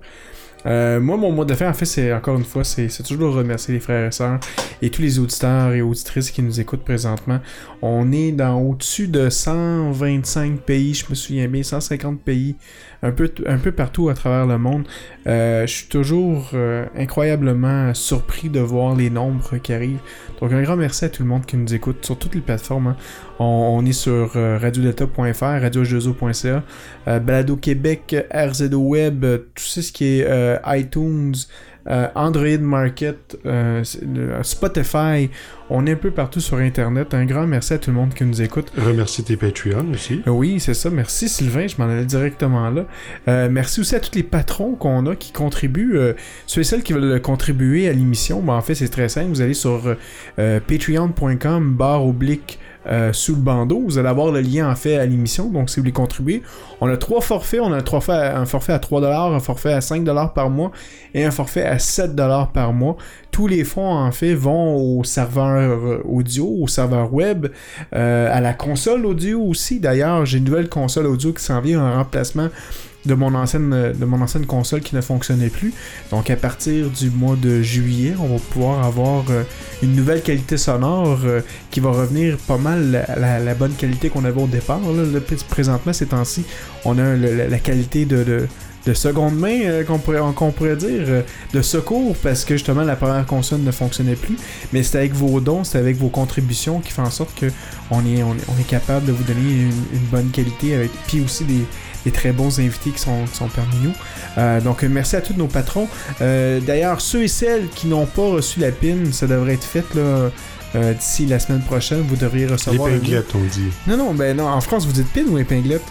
Euh, moi, mon mot de fin, en fait, c'est encore une fois, c'est toujours remercier les frères et sœurs et tous les auditeurs et auditrices qui nous écoutent présentement. On est dans au-dessus de 125 pays, je me souviens bien, 150 pays, un peu, un peu partout à travers le monde. Euh, je suis toujours euh, incroyablement surpris de voir les nombres qui arrivent. Donc un grand merci à tout le monde qui nous écoute sur toutes les plateformes. hein. On, est sur euh, radiodelta.fr, radiojozo.ca, Balado Québec, RZO Web, tout ce qui est iTunes, euh, Android Market, euh, le- Spotify. On est un peu partout sur Internet. Un grand merci à tout le monde qui nous écoute. Remercier tes Patreons aussi. Euh, Oui, c'est ça. Merci Sylvain, je m'en allais directement là. Euh, merci aussi à tous les patrons qu'on a qui contribuent. Euh, ceux et celles qui veulent contribuer à l'émission, ben, en fait c'est très simple. Vous allez sur euh, patreon.com barre oblique euh, sous le bandeau. Vous allez avoir le lien en fait à l'émission. Donc si vous voulez contribuer, on a trois forfaits. On a un, forfait à, un forfait à 3$, un forfait à 5$ par mois et un forfait à 7$ par mois. Tous les fonds en fait vont au serveur audio, au serveur web, euh, à la console audio aussi. D'ailleurs, j'ai une nouvelle console audio qui s'en vient en remplacement de mon ancienne de mon ancienne console qui ne fonctionnait plus. Donc à partir du mois de juillet, on va pouvoir avoir euh, une nouvelle qualité sonore euh, qui va revenir pas mal la, la- bonne qualité qu'on avait au départ. Là. Présentement, ces temps-ci, on a la, qualité de, de, de seconde main euh, qu'on pourrait, dire, euh, de secours parce que justement la première console ne fonctionnait plus. Mais c'est avec vos dons, c'est avec vos contributions qui fait en sorte que on est, capable de vous donner une, une bonne qualité avec puis aussi des, des très bons invités qui sont, qui sont parmi nous. Euh, donc merci à tous nos patrons. Euh, D'ailleurs, ceux et celles qui n'ont pas reçu la pin, ça devrait être fait là. euh, D'ici la semaine prochaine, vous devriez recevoir. L'épinglette, on dit. Non, non, ben non, en France, vous dites pin ou épinglette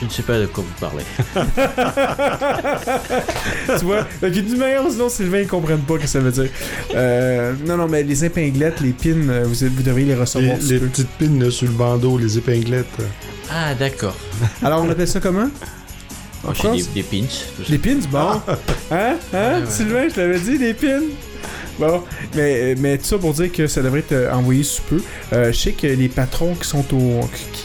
Je ne sais pas de quoi vous parlez. [LAUGHS] tu vois, donc d'une manière ou sinon, Sylvain, ils comprennent pas ce que ça veut dire. Euh, non, non, mais les épinglettes, les pins, euh, vous, vous devriez les recevoir les petites pines là, sur le bandeau, les épinglettes. Ah, d'accord. Alors, on appelle ça comment? J'ai France? des, des pins. Les pins, bon. Hein? Hein? Ouais. Sylvain, je l'avais dit, les pins. Bon, mais, mais tout ça pour dire que ça devrait être euh, envoyé sous peu. Euh, je sais que les patrons qui sont au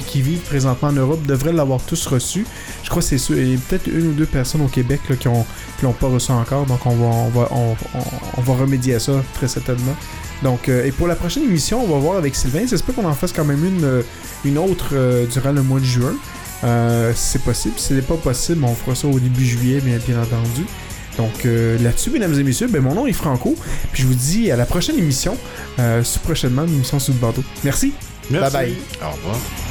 qui, vivent présentement en Europe devraient l'avoir tous reçu. Je crois que c'est sûr. Il y a peut-être une ou deux personnes au Québec qui qui l'ont pas reçu encore. Donc on va on va on, va remédier à ça très certainement. Donc euh, et pour la prochaine émission, on va voir avec Sylvain. J'espère qu'on en fasse quand même une euh, une autre durant le mois de juin. Si c'est possible. Si ce n'est pas possible, on fera ça au début juillet, bien entendu. Donc euh, là-dessus, mesdames et messieurs, ben, mon nom est Franco. Puis je vous dis à la prochaine émission, euh, sous prochainement, une émission sous le bandeau. Merci. Merci. Bye bye. Au revoir.